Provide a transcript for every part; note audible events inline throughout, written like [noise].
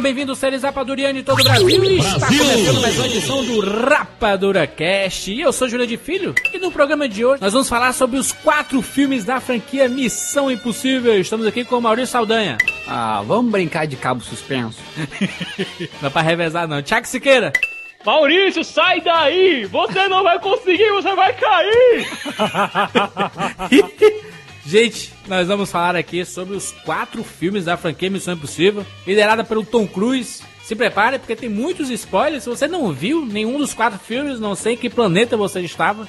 Sejam bem-vindos, seres rapadurianos de todo o Brasil. Brasil. Está começando mais uma edição do Rapadura Cast. E eu sou Júlia de Filho. E no programa de hoje nós vamos falar sobre os quatro filmes da franquia Missão Impossível. Estamos aqui com o Maurício Saldanha. Ah, vamos brincar de cabo suspenso. [laughs] não é pra revezar não. Tiago Siqueira. Maurício, sai daí! Você não vai conseguir, você vai cair! [laughs] Gente, nós vamos falar aqui sobre os quatro filmes da franquia Missão Impossível, liderada pelo Tom Cruise, se prepare, porque tem muitos spoilers. Se você não viu nenhum dos quatro filmes, não sei em que planeta você estava.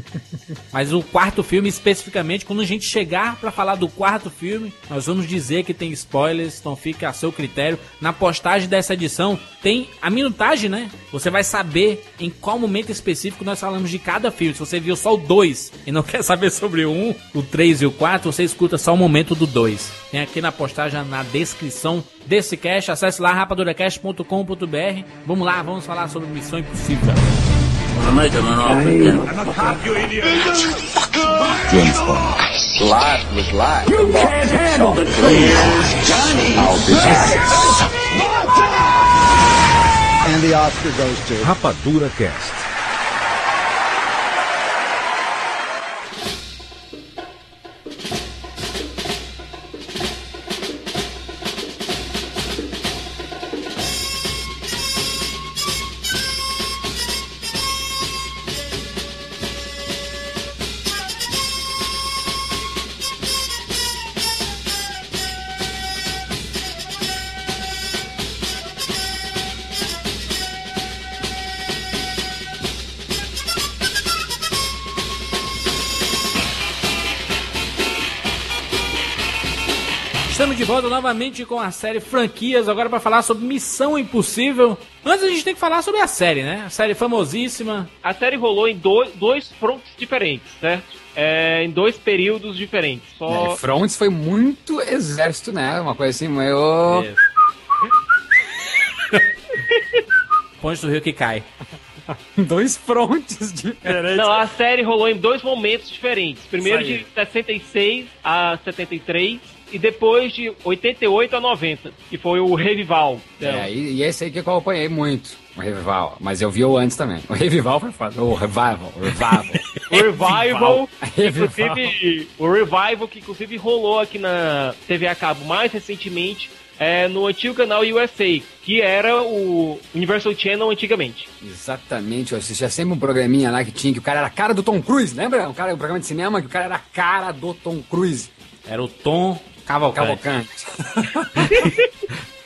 [laughs] Mas o quarto filme, especificamente, quando a gente chegar para falar do quarto filme, nós vamos dizer que tem spoilers, então fica a seu critério. Na postagem dessa edição tem a minutagem, né? Você vai saber em qual momento específico nós falamos de cada filme. Se você viu só o 2 e não [laughs] quer saber sobre o 1, um, o 3 e o 4, você escuta só o momento do 2. Tem aqui na postagem, na descrição desse cast. Acesse lá rapaduracast.com.br. Vamos lá, vamos falar sobre Missão Impossível. James Bond. Life was life. You can't handle the truth. Johnny. I'll be back. And the Oscar goes to Rapadura Cast. Volta novamente com a série Franquias, agora para falar sobre Missão Impossível. Antes a gente tem que falar sobre a série, né? A série famosíssima. A série rolou em dois, dois fronts diferentes, certo? É, em dois períodos diferentes. Só... É, fronts foi muito exército, né? Uma coisa assim, meio... [laughs] Ponte do Rio que cai. [laughs] dois frontes diferentes. Não, a série rolou em dois momentos diferentes. Primeiro de 66 a 73 e depois de 88 a 90, que foi o Revival. É, e, e esse aí que eu acompanhei muito. O Revival. Mas eu vi o antes também. O Revival foi foda. O Revival. O Revival. [laughs] o [laughs] Revival. inclusive, o Revival que inclusive rolou aqui na TV a cabo mais recentemente. É, no antigo canal USA, que era o Universal Channel antigamente. Exatamente, eu assistia sempre um programinha lá que tinha, que o cara era a cara do Tom Cruise, lembra? O cara, o programa de cinema que o cara era a cara do Tom Cruise. Era o Tom Cavalcante. Cavalcante.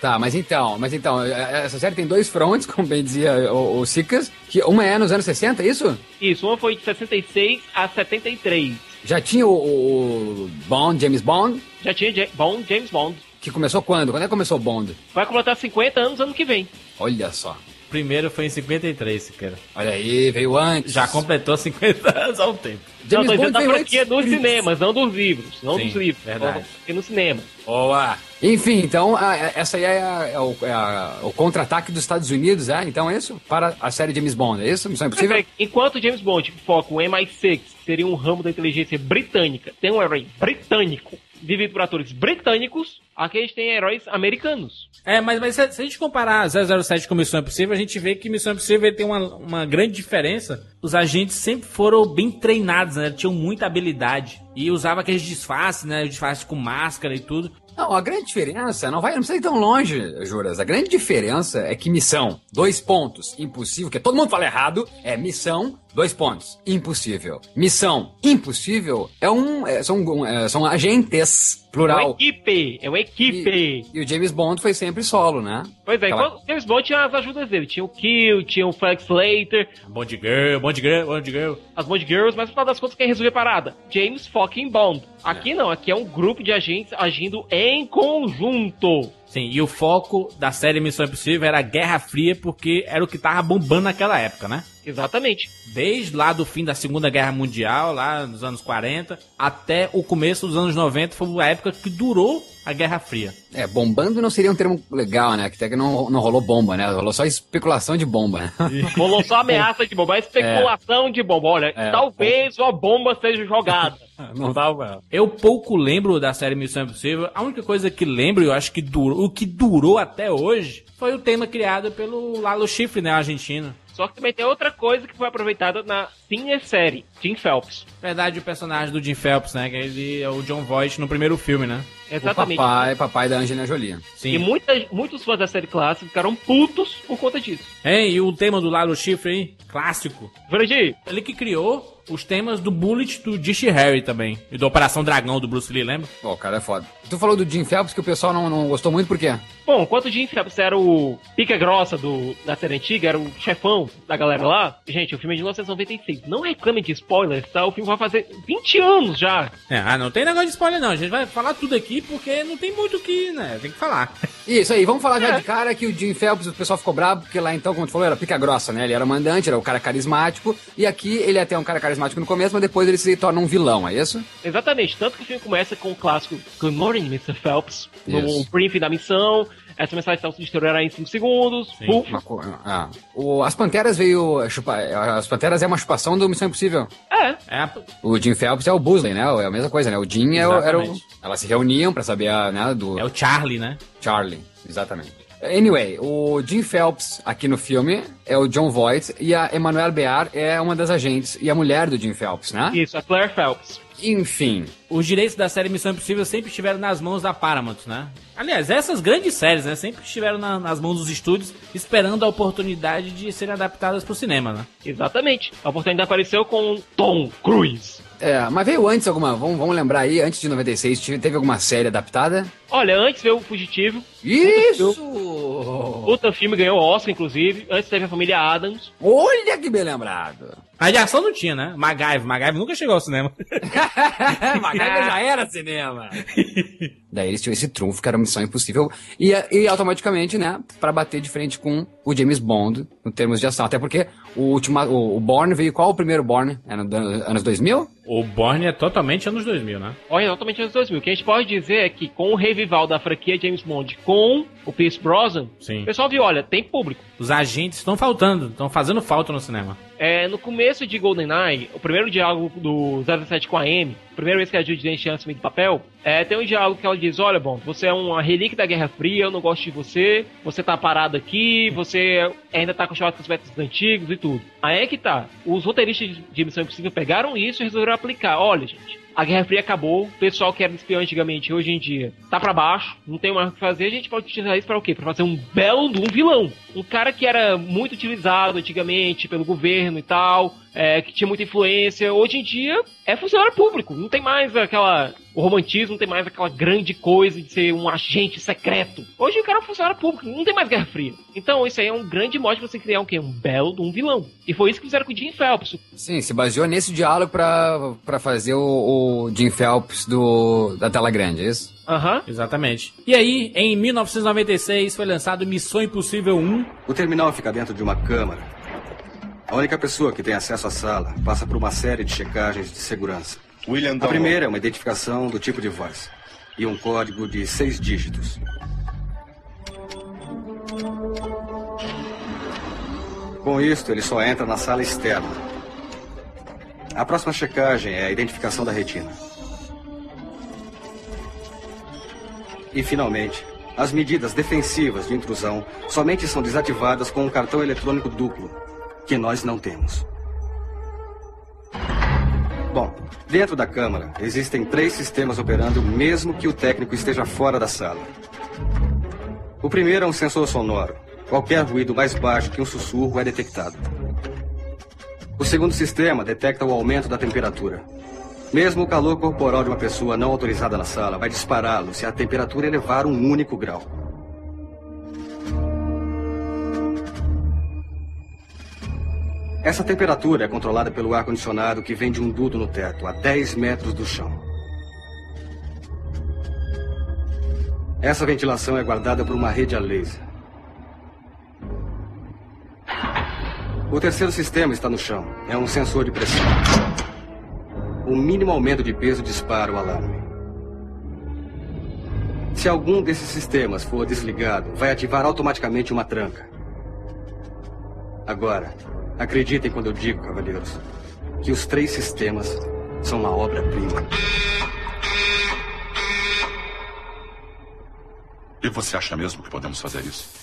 Tá, mas então, mas então, é, é, essa série tem dois fronts, como bem dizia o, o Sicas, que uma é nos anos 60, é isso? Isso, uma foi de 66 a 73. Já tinha o, o Bond, James Bond? Já tinha Bond, James Bond. Que começou quando? Quando é que começou o Bond? Vai completar 50 anos ano que vem. Olha só. Primeiro foi em 53, cara. Olha aí, veio antes. Já completou 50 anos há um tempo. James não, tô dizendo da franquia dos cinemas, não dos livros. Não Sim, dos livros. Verdade. Porque no cinema. Boa. Enfim, então, a, essa aí é, a, é o, é a, o contra-ataque dos Estados Unidos, é? Então é isso? Para a série James Bond, é isso? Missão Impossível? Enquanto James Bond foca o MI6, seria um ramo da inteligência britânica, tem um herói britânico vivido por atores britânicos, aqui a gente tem heróis americanos. É, mas, mas se, a gente comparar 007 com Missão Impossível, a gente vê que Missão Impossível tem uma, uma grande diferença. Os agentes sempre foram bem treinados, né? Tinham muita habilidade. E usava aqueles disfarces, né? Disfarces com máscara e tudo. Não, a grande diferença, não vai, não precisa ir tão longe, Juras. A grande diferença é que missão, dois pontos, impossível, que todo mundo fala errado, é missão, dois pontos, impossível. Missão, impossível, é um, é, são, é, são agentes, plural. É uma equipe, é uma equipe. E, e, o James Bond foi sempre solo, né? Pois é, Aquela... o James Bond tinha as ajudas dele, tinha o Kill, tinha o Flex Slater. Bond Girl, Bond Girl, Bond Girl. As Bond Girls, mas no final das contas quem resolveu a parada? James fucking Bond. Aqui não, aqui é um grupo de agentes agindo em conjunto. Sim, e o foco da série Missão Impossível era a Guerra Fria, porque era o que tava bombando naquela época, né? Exatamente. Desde lá do fim da Segunda Guerra Mundial, lá nos anos 40, até o começo dos anos 90, foi a época que durou a Guerra Fria. É, bombando não seria um termo legal, né? Que até que não, não rolou bomba, né? Rolou só especulação de bomba? [laughs] Rolou só ameaça de bomba, é especulação de bomba. Olha, É. talvez uma bomba seja jogada. [laughs] Não tava. Eu pouco lembro da série Missão Impossível. A única coisa que lembro, eu acho que durou, o que durou até hoje, foi o tema criado pelo Lalo Schifrin, né, argentino. Só que também tem outra coisa que foi aproveitada na série Jim Phelps. Verdade, o personagem do Jim Phelps, né, que ele é o John Voight no primeiro filme, né? Exatamente. O papai, papai da Angelina Jolie. Sim. E muita, muitos fãs da série clássica ficaram putos por conta disso. É, e o tema do Lalo Schifrin, clássico. Jurandir, Ele que criou os temas do Bullet do Dish Harry também. E da Operação Dragão do Bruce Lee, lembra? Pô, o cara é foda. Tu falou do Jim Phelps que o pessoal não, não gostou muito, por quê? Bom, enquanto o Jim Phelps era o pica grossa do, da série antiga, era o chefão da galera lá, gente, o filme é de 1996. Não reclame de spoilers, tá? O filme vai fazer 20 anos já. É, ah, não tem negócio de spoiler não. A gente vai falar tudo aqui porque não tem muito o que, né? Tem que falar. Isso aí, vamos falar já É. de cara que o Jim Phelps, o pessoal ficou bravo, porque lá então, como tu falou, era pica grossa, né? Ele era mandante, era o cara carismático, e aqui ele é até um cara carismático no começo, mas depois ele se torna um vilão, é isso? Exatamente, tanto que o filme começa com o clássico Good Morning, Mr. Phelps, no Isso. briefing da missão. Essa mensagem está se deteriorará em 5 segundos. Co- ah. O, as Panteras veio chupar. As Panteras é uma chupação do Missão Impossível. É, É, O Jim Phelps é o Busley, né? É a mesma coisa, né? O Jim é o, era o. Elas se reuniam pra saber a, né, do é o Charlie, né? Charlie, exatamente. Anyway, o Jim Phelps aqui no filme é o John Voight e a Emmanuelle Bear é uma das agentes e a mulher do Jim Phelps, né? isso, a Claire Phelps. Enfim, Os direitos da série Missão Impossível sempre estiveram nas mãos da Paramount, né? Aliás, essas grandes séries, né? Sempre estiveram na- nas mãos dos estúdios, esperando a oportunidade de serem adaptadas pro cinema, né? Exatamente. A oportunidade apareceu com Tom Cruise. é, mas veio antes alguma, vamos, vamos lembrar aí, antes de 96, tive- teve alguma série adaptada? Olha, antes veio o Fugitivo. Isso! Puta filme ganhou Oscar, inclusive. Antes teve a família Adams. Olha que bem lembrado! Ação não tinha, né? MacGyver. MacGyver nunca chegou ao cinema. [laughs] MacGyver já era cinema. Daí eles tinham esse trunfo que era Missão Impossível e, e automaticamente, né, pra bater de frente com o James Bond em termos de ação. Até porque o, último, o, o Bourne veio qual o primeiro Bourne? Era no, anos 2000? O Bourne é totalmente anos 2000, né? Olha, totalmente anos 2000. O que a gente pode dizer é que com o revival da franquia James Bond com o Pierce Brosnan, Sim. o pessoal viu, olha, tem público. Os agentes estão faltando, estão fazendo falta no cinema. É, no começo de GoldenEye, o primeiro diálogo do 007 com a Amy, primeira vez que a Judy Dench assumido o papel, é, tem um diálogo que ela diz, olha, bom, você é uma relíquia da Guerra Fria, eu não gosto de você, você tá parado aqui, você ainda tá com os métodos antigos e tudo. Aí é que tá, os roteiristas de Missão Impossível pegaram isso e resolveram aplicar. Olha, gente, a Guerra Fria acabou, o pessoal que era espião antigamente, hoje em dia, tá pra baixo, não tem mais o que fazer, a gente pode utilizar isso pra o quê? Pra fazer um belo um vilão. Um cara que era muito utilizado antigamente pelo governo e tal, é, que tinha muita influência, hoje em dia é funcionário público, não tem mais aquela. O romantismo não tem mais aquela grande coisa de ser um agente secreto. Hoje o cara é um funcionário público, não tem mais Guerra Fria. Então isso aí é um grande mote pra você criar um quê? Um belo de um vilão. E foi isso que fizeram com o Jim Phelps. Sim, se baseou nesse diálogo pra, pra fazer o, o Jim Phelps do, da tela grande, é isso? Aham. Exatamente. E aí, em 1996, foi lançado Missão Impossível 1. O terminal fica dentro de uma câmara. A única pessoa que tem acesso à sala passa por uma série de checagens de segurança. William A primeira é uma identificação do tipo de voz e um código de seis dígitos. Com isto, ele só entra na sala externa. A próxima checagem é a identificação da retina. E, finalmente, as medidas defensivas de intrusão somente são desativadas com um cartão eletrônico duplo, que nós não temos. Bom, dentro da câmara existem três sistemas operando mesmo que o técnico esteja fora da sala. O primeiro é um sensor sonoro. Qualquer ruído mais baixo que um sussurro é detectado. O segundo sistema detecta o aumento da temperatura. Mesmo o calor corporal de uma pessoa não autorizada na sala vai dispará-lo se a temperatura elevar um único grau. Essa temperatura é controlada pelo ar-condicionado que vem de um duto no teto, a 10 metros do chão. Essa ventilação é guardada por uma rede a laser. O terceiro sistema está no chão. É um sensor de pressão. O mínimo aumento de peso dispara o alarme. Se algum desses sistemas for desligado, vai ativar automaticamente uma tranca. Agora, acreditem quando eu digo, cavalheiros, que os três sistemas são uma obra-prima. E você acha mesmo que podemos fazer isso?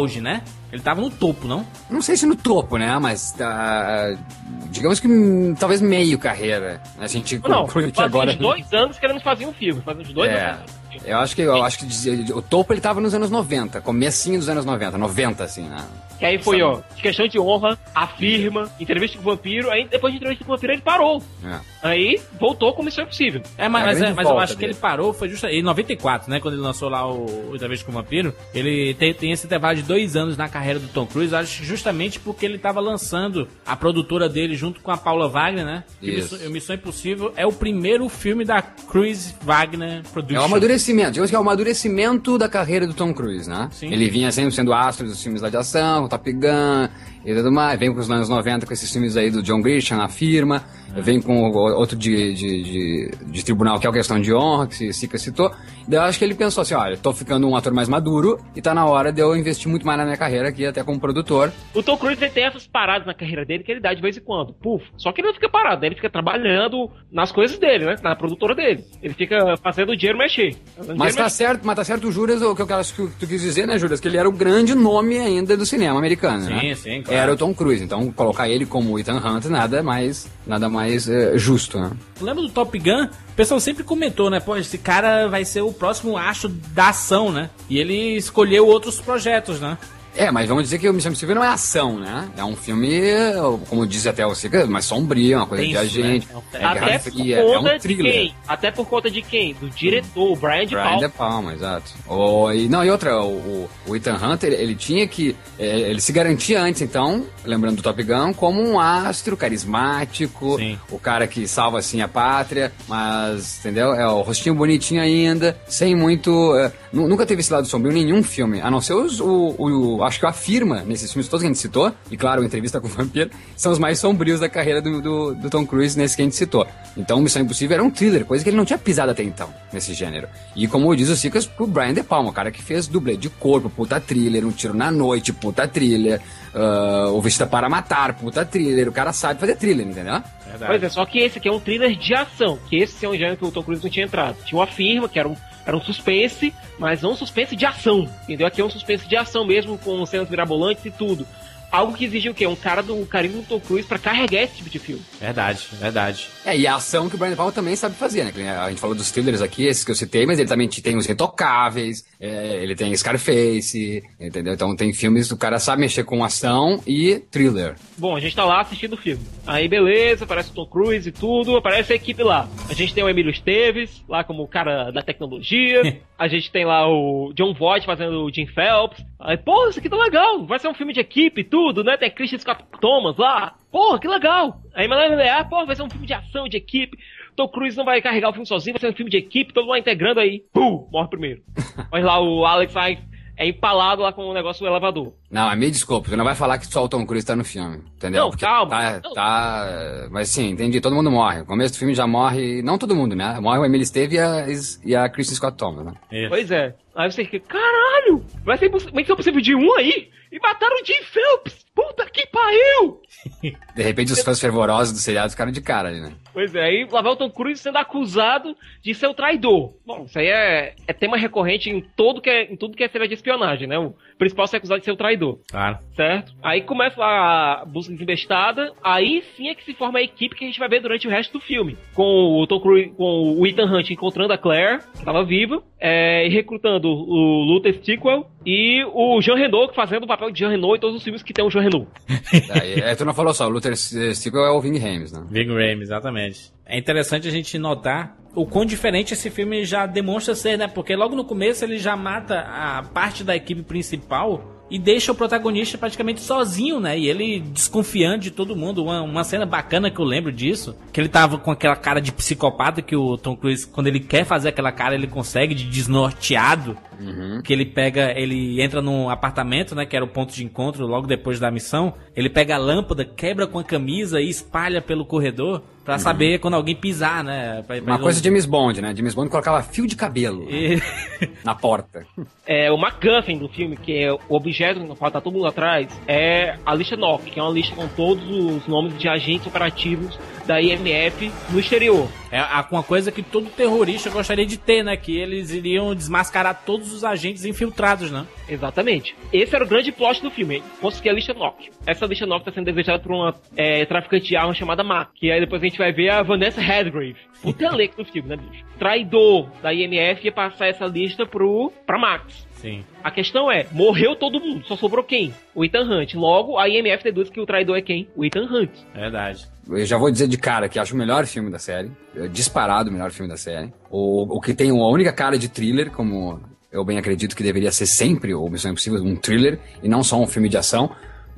Auge, né? Ele tava no topo, não? Não sei se no topo, né? Mas tá. Digamos que talvez meio carreira. A gente não, conclui que agora. dois anos que eles faziam um filme. Faz uns dois é. anos. Eu acho que eu acho que o topo ele tava nos anos 90, comecinho dos anos 90, 90 assim, né? Que aí foi, Sabe? ó, questão de honra, afirma, entrevista com o vampiro, aí depois de entrevista com o vampiro ele parou. É. Aí voltou com Missão Impossível. É, mas, é mas, é, mas eu acho dele. que ele parou, foi justo em 94, né? Quando ele lançou lá o, Entrevista com o Vampiro. Ele tem, tem esse intervalo de dois anos na carreira do Tom Cruise, acho justamente porque ele tava lançando a produtora dele junto com a Paula Wagner, né? Isso. Missão, Missão Impossível é o primeiro filme da Cruise Wagner Production. É o amadurecimento, digamos que é o amadurecimento da carreira do Tom Cruise, né? Sim. Ele vinha sempre sendo astro dos filmes lá de ação, Top Gun e tudo mais. Vem com os anos 90 com esses filmes aí do John Grisham, a firma. É. Vem com outro de, de, de, de, tribunal, que é a questão de honra, que Sica citou. Daí eu acho que ele pensou assim: olha, tô ficando um ator mais maduro e tá na hora de eu investir muito mais na minha carreira aqui, até como produtor. O Tom Cruise tem essas paradas na carreira dele que ele dá de vez em quando. Puf. Só que ele não fica parado, ele fica trabalhando nas coisas dele, né? Na produtora dele. Ele fica fazendo o dinheiro mexer. Mas dinheiro tá mexer. certo, mas tá certo o Juras, o que eu acho que tu quis dizer, né, Juras? Que ele era o grande nome ainda do cinema americano, sim, né? Sim, claro. Era o Tom Cruise. Então, colocar ele como Ethan Hunt nada mais, nada mais é, justo, né? Lembra do Top Gun? O pessoal sempre comentou, né? Pô, esse cara vai ser o próximo acho da ação, né? E ele escolheu outros projetos, né? É, mas vamos dizer que o Missão Impossível não é ação, né? É um filme, como diz até o Cica, mais sombrio, uma coisa Tenso, de agente. Né? É, Até por fria, é um thriller. quem? Até por conta de quem? Do diretor, o Brian De Palma. Brian De Palma, exato. Oh, e, não, e outra, o, o Ethan Hunter, ele tinha que... É, ele se garantia antes, então, lembrando do Top Gun, como um astro carismático, Sim. o cara que salva, assim, a pátria, mas, entendeu? É o rostinho bonitinho ainda, sem muito... É, nunca teve esse lado sombrio em nenhum filme, a não ser os, o, o acho que afirma nesses filmes todos que a gente citou, e claro, entrevista com o vampiro, são os mais sombrios da carreira do, do, do, Tom Cruise nesse que a gente citou. Então, Missão Impossível era um thriller, coisa que ele não tinha pisado até então, nesse gênero. E como diz o Cicas, pro Brian De Palma, o cara que fez dublê de corpo, puta thriller, um tiro na noite, puta thriller, uh, o Vista para Matar, puta thriller, o cara sabe fazer thriller, entendeu? Verdade. Pois é, só que esse aqui é um thriller de ação, que esse é um gênero que o Tom Cruise não tinha entrado. Tinha uma firma, que era um era um suspense, mas não um suspense de ação. Entendeu? Aqui é um suspense de ação mesmo, com cenas mirabolantes e tudo algo que exige o quê? Um cara do carinho do Tom Cruise pra carregar esse tipo de filme. Verdade, verdade. É, e a ação que o Brian Palma também sabe fazer, né? A gente falou dos thrillers aqui, esses que eu citei, mas ele também tem os retocáveis, é, ele tem Scarface, entendeu? Então tem filmes do cara sabe mexer com ação e thriller. Bom, a gente tá lá assistindo o filme. Aí beleza, aparece o Tom Cruise e tudo, aparece a equipe lá. A gente tem o Emílio Esteves, lá como o cara da tecnologia. [laughs] a gente tem lá o John Voight fazendo o Jim Phelps. Aí, pô, isso aqui tá legal, vai ser um filme de equipe e tudo né? Tem Christian Scott Thomas lá. Porra, que legal! Aí Manuel ah, porra, vai ser um filme de ação, de equipe. Tom Cruise não vai carregar o filme sozinho, vai ser um filme de equipe, todo mundo integrando aí. Pum! Morre primeiro. [laughs] Mas lá o Alex vai é empalado lá com o negócio do elevador. Não, me desculpa, você não vai falar que só o Tom Cruise tá no filme, entendeu? Não, Porque calma. Tá, não. tá, Mas sim, entendi, todo mundo morre. No começo do filme já morre, não todo mundo, né? Morre o Emily Steve e a, e a Kristen Scott Thomas, né? Isso. Pois é. Aí você fica, caralho, vai ser, vai ser possível de um aí? E mataram o Jim Phelps! Puta que pariu! [laughs] De repente os fãs fervorosos do seriado ficaram de cara ali, né? Pois é, aí lá vai o Tom Cruise sendo acusado de ser o traidor. Bom, isso aí é, é tema recorrente em, todo que é, em tudo que é série de espionagem, né? O principal ser acusado de ser o traidor. Claro. Certo? Aí começa lá a busca desinvestada, aí sim é que se forma a equipe que a gente vai ver durante o resto do filme. Com o Tom Cruise, com o Ethan Hunt encontrando a Claire, que estava viva, é, e recrutando o Luther Stickwell e o Jean Renault fazendo o papel de Jean Renault em todos os filmes que tem o Jean Renault. [laughs] Aí, é, tu não falou só, o Luther Stickwell é o Ving Rames, né? Big Rame, exatamente. É interessante a gente notar o quão diferente esse filme já demonstra ser, né? Porque logo no começo ele já mata a parte da equipe principal e deixa o protagonista praticamente sozinho, né? E ele desconfiando de todo mundo. Uma, uma cena bacana que eu lembro disso, que ele tava com aquela cara de psicopata que o Tom Cruise, quando ele quer fazer aquela cara, ele consegue, de desnorteado. Uhum. Que ele pega, ele entra num apartamento, né? Que era o ponto de encontro logo depois da missão. Ele pega a lâmpada, quebra com a camisa e espalha pelo corredor pra saber quando alguém pisar, né? Pra- pra Uma coisa de James Bond, né? James Bond colocava fio de cabelo E- [laughs] na porta. É, o MacGuffin do filme, que é o objeto qual tá todo mundo atrás, é a lista NOC, que é uma lista com todos os nomes de agentes operativos da IMF no exterior. É uma coisa que todo terrorista gostaria de ter, né? Que eles iriam desmascarar todos os agentes infiltrados, né? Exatamente. Esse era o grande plot do filme, conseguir a lista NOC. Essa lista NOC está sendo desejada por uma é, traficante de armas chamada Mac, que aí depois a gente vai ver a Vanessa Redgrave. Puta elenco do filme, né, bicho? Traidor da IMF ia passar essa lista pro, pra Max. Sim. A questão é, morreu todo mundo, só sobrou quem? O Ethan Hunt. Logo, a IMF deduz que o traidor é quem? O Ethan Hunt. Verdade. Eu já vou dizer de cara que acho o melhor filme da série. é Disparado o melhor filme da série. O, o que tem a única cara de thriller, como eu bem acredito que deveria ser sempre o Missão Impossível, um thriller, e não só um filme de ação.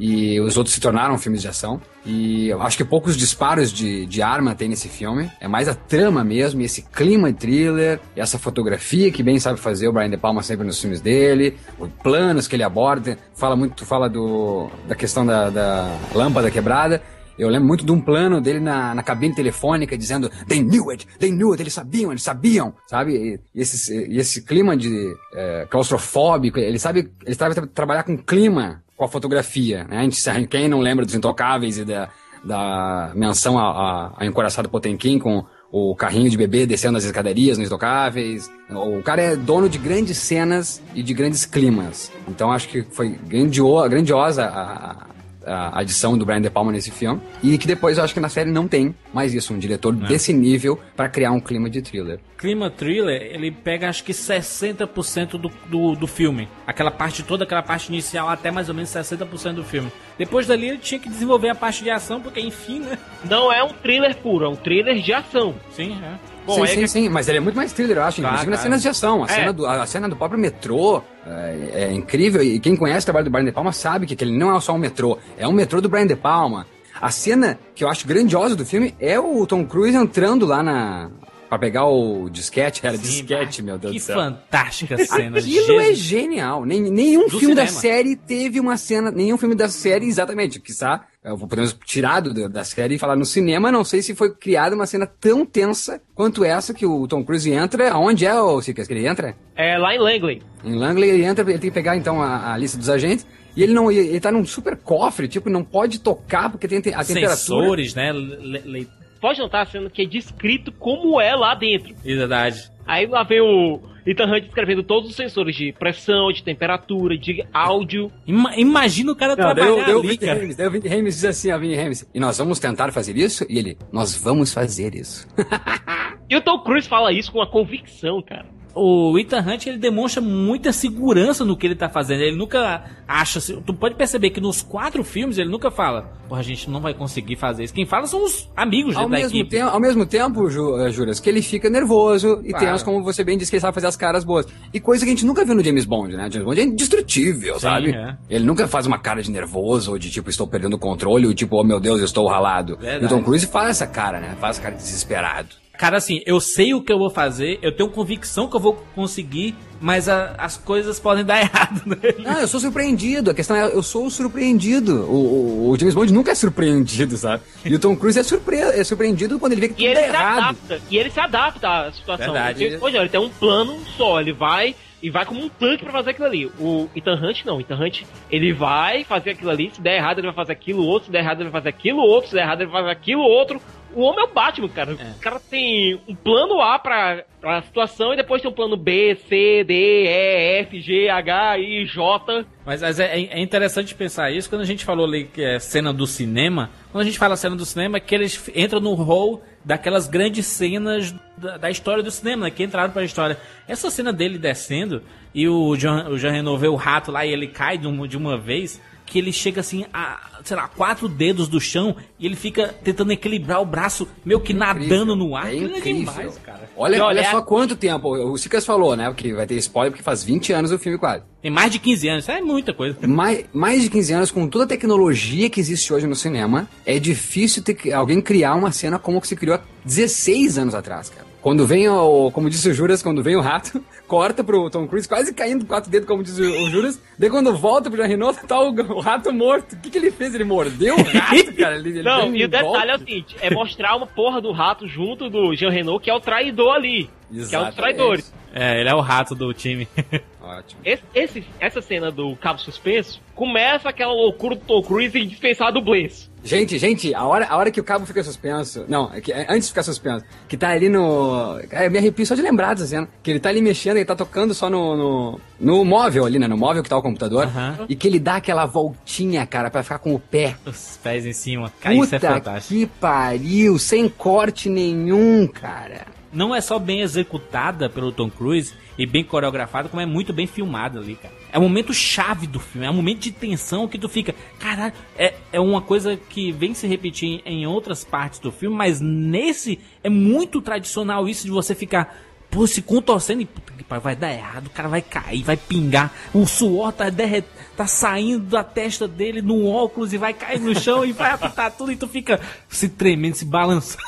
E os outros se tornaram filmes de ação. E eu acho que poucos disparos de, de arma tem nesse filme. É mais a trama mesmo, e esse clima de thriller, e essa fotografia que bem sabe fazer o Brian De Palma sempre nos filmes dele, os planos que ele aborda. Fala muito, fala do, da questão da, da lâmpada quebrada. Eu lembro muito de um plano dele na, na cabine telefônica dizendo They knew it, they knew it, eles sabiam, eles sabiam, sabe? E, esse, e esse clima de é, claustrofóbico, ele sabe, ele sabe tra- trabalhar com clima, com a fotografia, né? A gente, quem não lembra dos Intocáveis e da, da menção a, a, a Encoraçado Potemkin com o carrinho de bebê descendo as escadarias nos Intocáveis. O cara é dono de grandes cenas e de grandes climas. Então acho que foi grandio, grandiosa a, a adição do Brian De Palma nesse filme. E que depois eu acho que na série não tem mais isso, um diretor desse nível pra criar um clima de thriller. Clima thriller, ele pega acho que 60% do, do, do filme. Aquela parte toda, aquela parte inicial, até mais ou menos 60% do filme. Depois dali ele tinha que desenvolver a parte de ação, porque enfim, né? Não é um thriller puro, é um thriller de ação. Sim, é. Bom, sim, é sim, que- sim, mas ele é muito mais thriller, eu acho, Claro, inclusive nas claro. cenas de ação. A, É. cena do, a, cena do próprio metrô é, é incrível, e quem conhece o trabalho do Brian De Palma sabe que aquele não é só um metrô, é um metrô do Brian De Palma. A cena que eu acho grandiosa do filme é o Tom Cruise entrando lá na... Pra pegar o disquete, era Sim, disquete, meu Deus Que do céu. fantástica cena. Aquilo é Jesus. genial. Nem, nenhum Do filme da cinema. série teve uma cena. Nenhum filme da série, exatamente. Quizá eu vou- podemos tirar do- da da série e falar no cinema. Não sei se foi criada uma cena tão tensa quanto essa que o Tom Cruise entra. Aonde é o Sicas que ele entra? É lá em Langley. Em Langley ele entra, ele tem que pegar então a, a lista dos agentes. E ele não. Ele, ele tá num super cofre, tipo, não pode tocar porque tem te- a temperatura. Sensores, né? Le, le, Pode notar cena que é descrito como é lá dentro. verdade. Aí lá vem o Ethan Hunt descrevendo todos os sensores de pressão, de temperatura, de áudio. Ima- imagina o cara Não, trabalhar o ali, cara. Rames, daí o Vinny Rames diz assim, ó, Vinny Rames, e nós vamos tentar fazer isso? E ele, nós vamos fazer isso. [laughs] E o Tom Cruise fala isso com uma convicção, cara. O Ethan Hunt ele demonstra muita segurança no que ele tá fazendo. Ele nunca acha. Tu pode perceber que nos quatro filmes ele nunca fala, porra, a gente não vai conseguir fazer isso. Quem fala são os amigos Ao da mesmo, equipe. tempo, ao mesmo tempo, Ju, eh, Juras, que ele fica nervoso e Claro. temos, como você bem disse, que ele sabe fazer as caras boas. E coisa que a gente nunca viu no James Bond, né? James Bond é indestrutível, Sim, sabe? é. Ele nunca faz uma cara de nervoso ou de tipo, estou perdendo o controle, ou tipo, oh meu Deus, eu estou ralado. Verdade. E o Tom Cruise faz essa cara, né? Faz essa cara de desesperado. Cara, assim, eu sei o que eu vou fazer, eu tenho convicção que eu vou conseguir, mas a- as coisas podem dar [laughs] errado, né? Não, eu sou surpreendido. A questão é, eu sou surpreendido. O, o- o James Bond nunca é surpreendido, sabe? E o Tom Cruise é, surpre é surpreendido quando ele vê que tudo E ele tá se errado. adapta. E ele se adapta à situação. Verdade. Ele, pois é, ele tem um plano só, ele vai e vai como um tanque pra fazer aquilo ali. O Ethan Hunt não, o Ethan Hunt, ele vai fazer aquilo ali, se der errado ele vai fazer aquilo, outro, se der errado ele vai fazer aquilo, outro, se der errado ele vai fazer aquilo, outro, O homem é o Batman, cara. O cara tem um plano A pra, pra situação e depois tem um plano B, C, D, E, F, G, H, I, J. Mas, mas é, é interessante pensar isso quando a gente falou ali que é cena do cinema. Quando a gente fala cena do cinema, é que eles entram no rol daquelas grandes cenas da, da história do cinema, né, que entraram pra história. Essa cena dele descendo e o Jean, o Jean o rato lá e ele cai de uma, de uma vez, que ele chega assim a, sei lá, quatro dedos do chão e ele fica tentando equilibrar o braço, meio que nadando no ar. É incrível. demais, cara. Olha, olha olha- só quanto tempo. O Sicas falou, né? Que vai ter spoiler porque faz 20 anos o filme quase. Tem mais de 15 anos, isso é muita coisa. [laughs] Mais, mais de 15 anos, com toda a tecnologia que existe hoje no cinema, é difícil ter, alguém criar uma cena como que se criou há 16 anos atrás, cara. Quando vem o, como disse o Juras, quando vem o rato, [laughs] corta pro Tom Cruise, quase caindo quatro dedos, como diz o, o Juras. Daí quando volta pro Jean Reno, tá o, o rato morto. O que, que ele fez? Ele mordeu o rato, [laughs] cara? Ele, ele Não, um e o detalhe é o golpe. seguinte: é mostrar uma porra do rato junto do Jean Renault, que é o traidor ali. Que é um dos Exatamente. traidores. É, ele é o rato do time. [laughs] Ótimo. Esse, esse- essa cena do cabo suspenso começa aquela loucura do Tom Cruise em dispensar dublês. Gente, gente, a hora, a hora que o cabo fica suspenso. Não, é que, é antes de ficar suspenso, que tá ali no. É, eu me arrepio só de lembrar dessa cena. Que ele tá ali mexendo, ele tá tocando só no. no, no móvel ali, né? No móvel que tá o computador. Aham. E que ele dá aquela voltinha, cara, pra ficar com o pé. Os pés em cima. Cara, isso é Puta fantástico. que pariu, sem corte nenhum, cara. Não é só bem executada pelo Tom Cruise e bem coreografada, como é muito bem filmada ali, cara. É o momento chave do filme, é um momento de tensão que tu fica, caralho, é, é uma coisa que vem se repetir em outras partes do filme, mas nesse é muito tradicional isso de você ficar, pô, se contorcendo e puta que vai dar errado, o cara vai cair, vai pingar, o suor tá, derret... tá saindo da testa dele no óculos e vai cair no chão e vai apitar tudo e tu fica se tremendo, se balançando.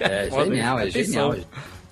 É Foda genial, é genial.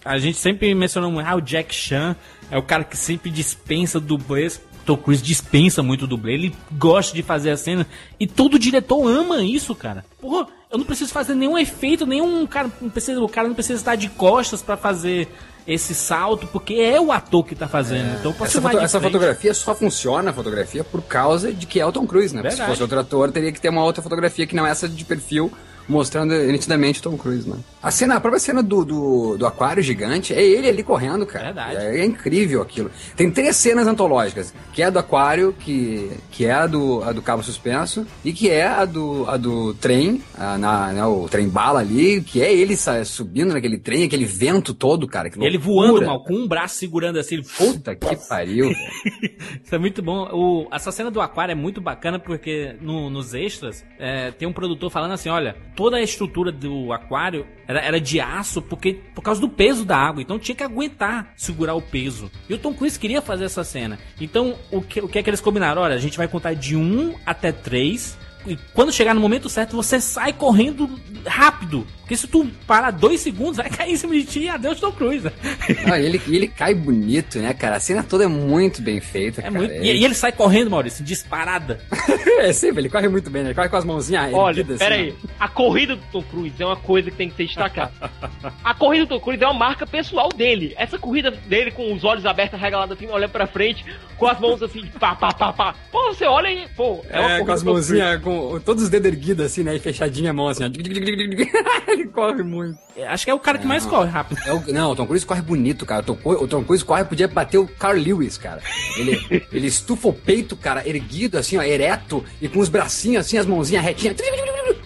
A gente sempre mencionou muito, ah, o Jack Chan é o cara que sempre dispensa dublês. Tom Cruise dispensa muito dublê, ele gosta de fazer a cena e todo diretor ama isso, cara. Porra, eu não preciso fazer nenhum efeito, nenhum cara, não precisa, o cara não precisa estar de costas pra fazer esse salto, porque é o ator que tá fazendo. então pode Essa, foto- essa fotografia só funciona a fotografia por causa de que é o Tom Cruise, né? Se fosse outro ator, teria que ter uma outra fotografia que não essa de perfil, mostrando nitidamente o Tom Cruise, né? A cena, a própria cena do, do, do aquário gigante é ele ali correndo, cara. Verdade. É, é incrível aquilo. Tem três cenas antológicas, que é a do aquário, que, que é a do, a do cabo suspenso, e que é a do, a do trem, a, na, né, o trem bala ali, que é ele sa- subindo naquele trem, aquele vento todo, cara. Ele voando mal, com um braço segurando assim, ele [laughs] Puta que pariu. [laughs] Isso é muito bom. O, essa cena do aquário é muito bacana porque no- nos extras é, tem um produtor falando assim: olha, toda a estrutura do aquário era, era de aço porque, por causa do peso da água. Então tinha que aguentar segurar o peso. E o Tom Cruise queria fazer essa cena. Então o que, o que é que eles combinaram? Olha, a gente vai contar de 1 até 3. E quando chegar no momento certo, você sai correndo rápido. Porque se tu parar dois segundos, vai [laughs] cair em cima de ti e adeus Tom Cruise. Ah, ele, e ele cai bonito, né, cara? A cena toda é muito bem feita, É cara. muito, e, e ele sai correndo, Maurício, disparada. [laughs] é sempre, ele corre muito bem, né? Ele corre com as mãozinhas Olha, erguidas, pera assim, aí. A corrida do Tom Cruise é uma coisa que tem que ser destacada. A corrida do Tom Cruise é uma marca pessoal dele. Essa corrida dele com os olhos abertos, arregalados assim, olhando pra frente, com as mãos assim, pá, pá, pá, pá. Pô, você olha e, pô, é uma É, com as mãozinhas, com todos os dedos erguidos assim, né? E fechadinha a mão assim, ó. [laughs] ele corre muito. É, Acho que é o cara que mais corre rápido. É o- não, o Tom Cruise corre bonito, cara. O Tom, o Tom Cruise corre, podia bater o Carl Lewis, cara. Ele, [laughs] ele estufa o peito, cara, erguido, assim, ó, ereto, e com os bracinhos assim, as mãozinhas retinhas.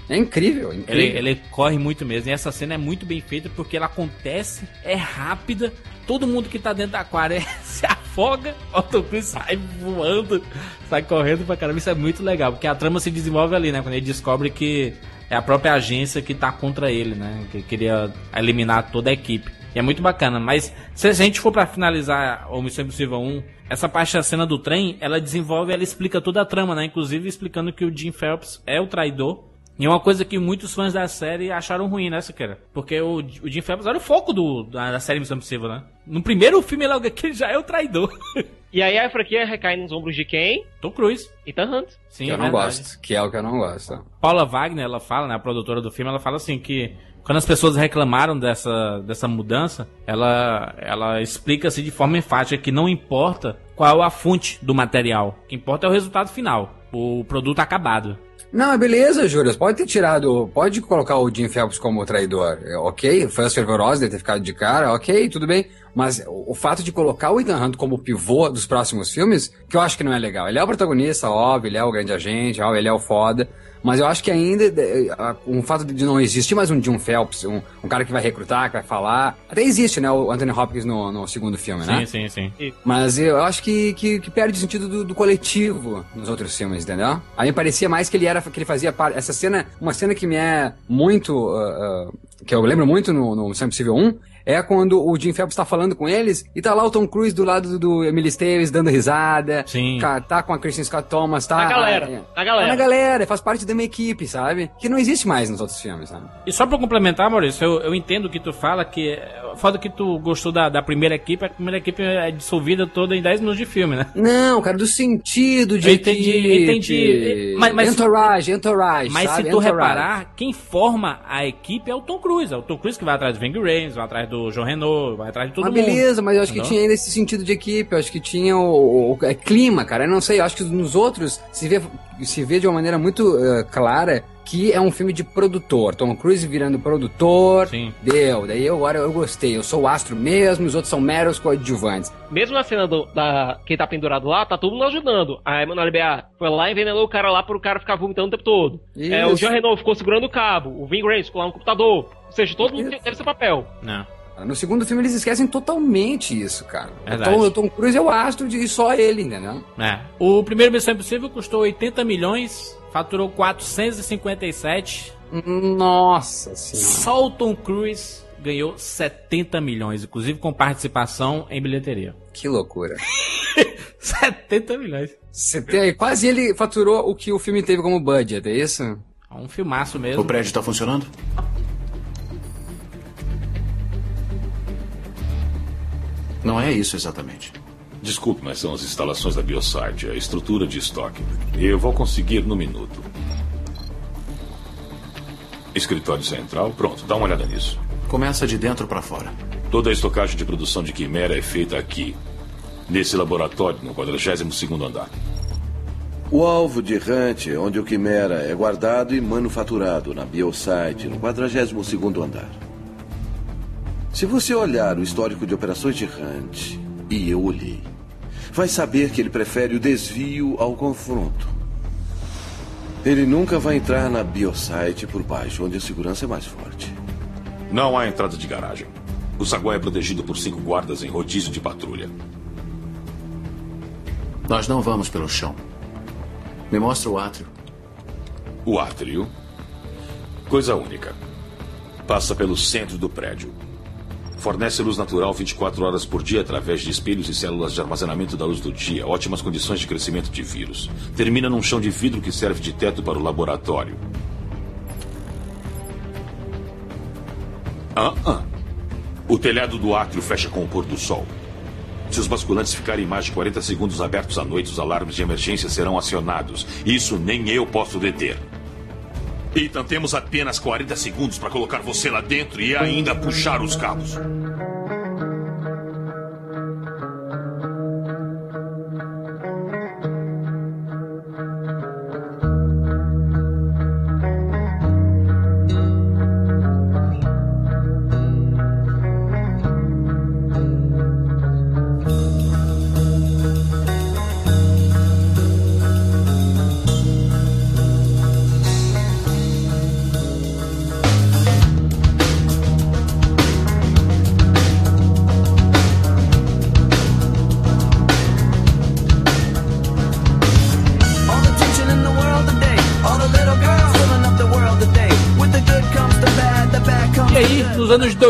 É incrível, é Ele, incrível. ele corre muito mesmo. E essa cena é muito bem feita porque ela acontece, é rápida. Todo mundo que tá dentro do aquário [laughs] é- se afoga, o Cruise sai voando, sai correndo pra caramba. Isso é muito legal, porque a trama se desenvolve ali, né? Quando ele descobre que é a própria agência que tá contra ele, né? Que queria eliminar toda a equipe. E é muito bacana. Mas se a gente for pra finalizar o Missão Impossível 1, essa parte da cena do trem, ela desenvolve, ela explica toda a trama, né? Inclusive explicando que o Jim Phelps é o traidor. E é uma coisa que muitos fãs da série acharam ruim, né, Siqueira? Porque o, o Jim Phelps era o foco do, da, da série Missão Impossível, né? No primeiro filme logo aqui ele já é o traidor. [laughs] E aí a franquia recai nos ombros de quem? Tom Cruise. Ethan Hunt. Sim, Que eu é não verdade. gosto, que é o que eu não gosto. Paula Wagner, ela fala, né, a produtora do filme, ela fala assim que quando as pessoas reclamaram dessa, dessa mudança, ela, ela explica assim de forma enfática que não importa qual a fonte do material, o que importa é o resultado final, o produto acabado. Não, beleza, Juras. Pode ter tirado. Pode colocar o Jim Phelps como traidor. É, ok, fãs fervorosos deve ter ficado de cara, ok, tudo bem. Mas o, o fato de colocar o Ethan Hunt como pivô dos próximos filmes, que eu acho que não é legal. Ele é o protagonista, óbvio, ele é o grande agente, óbvio, ele é o foda. Mas eu acho que ainda o fato de não existir mais um Jim Phelps, um, um, cara que vai recrutar, que vai falar. Até existe, né? O Anthony Hopkins no, no segundo filme, sim, né? Sim, sim, sim. Mas eu acho que, que, que perde o sentido do, do, coletivo nos outros filmes, entendeu? Aí me parecia mais que ele era que ele fazia parte. Essa cena, uma cena que me é muito. Uh, uh, que eu lembro muito no, no Missão Impossível 1, é quando o Jim Phelps tá falando com eles e tá lá o Tom Cruise do lado do Emily Stevens dando risada. Sim. Tá, tá com a Kristen Scott Thomas, tá. Na galera. É, na galera. Tá na galera, faz parte de uma equipe, sabe? Que não existe mais nos outros filmes, sabe? E só pra complementar, Maurício, eu, eu entendo o que tu fala, que foda que tu gostou da, da primeira equipe, a primeira equipe é dissolvida toda em 10 minutos de filme, né? Não, cara, do sentido de. Eu entendi, equipe. entendi. Mas, mas, entourage, entourage. Mas sabe? se tu entourage. reparar, quem forma a equipe é o Tom Cruise. É o Tom Cruise que vai atrás do Ving Rhames, vai atrás do João Renault, vai atrás de todo mas mundo. beleza, mas eu acho Entendeu? que tinha ainda esse sentido de equipe, eu acho que tinha o, o- é, clima, cara. Eu não sei, eu acho que nos outros se vê, se vê de uma maneira muito eh, clara que é um filme de produtor. Tom Cruise virando produtor. Sim. Deu, daí eu, agora eu gostei. Eu sou o astro mesmo, os outros são meros coadjuvantes. Mesmo na cena do, da quem tá pendurado lá, tá todo mundo ajudando. A Emanuele B.A. foi lá e envenenou o cara lá pro cara ficar vomitando o tempo todo. É, o Isso. Jean Renault ficou segurando o cabo. O Ving Rhames ficou lá no computador. Ou seja, todo mundo Isso. teve seu papel. Não. No segundo filme eles esquecem totalmente isso, cara. Verdade. O Tom, o Tom Cruise é o astro de só ele, entendeu? É. O primeiro Missão Impossível custou 80 milhões, faturou 457. Nossa senhora. Só o Tom Cruise ganhou 70 milhões, inclusive com participação em bilheteria. Que loucura. [laughs] 70 milhões. Tem- quase ele faturou o que o filme teve como budget, é isso? É um filmaço mesmo. O prédio tá funcionando? Não é isso exatamente. Desculpe, mas são as instalações da Biosite, a estrutura de estoque. Eu vou conseguir no minuto. Escritório central, pronto, dá uma olhada nisso. Começa de dentro pra fora. Toda a estocagem de produção de Quimera é feita aqui, nesse laboratório, no 42º andar. O alvo de Hunt, onde o Quimera é guardado e manufaturado na Biosite, no 42º andar. Se você olhar o histórico de operações de Hunt, e eu olhei, vai saber que ele prefere o desvio ao confronto. Ele nunca vai entrar na Biosite por baixo, onde a segurança é mais forte. Não há entrada de garagem. O saguão é protegido por cinco guardas em rodízio de patrulha. Nós não vamos pelo chão. Me mostra o átrio. O átrio. Coisa única. Passa pelo centro do prédio. Fornece luz natural 24 horas por dia através de espelhos e células de armazenamento da luz do dia. Ótimas condições de crescimento de vírus. Termina num chão de vidro que serve de teto para o laboratório. Ah, ah. O telhado do átrio fecha com o pôr do sol. Se os basculantes ficarem mais de 40 segundos abertos à noite, os alarmes de emergência serão acionados. Isso nem eu posso deter. Ethan, temos apenas 40 segundos para colocar você lá dentro e ainda puxar os cabos.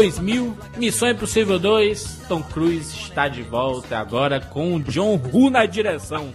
2000, Missão Impossível 2, Tom Cruise está de volta agora com o John Woo na direção.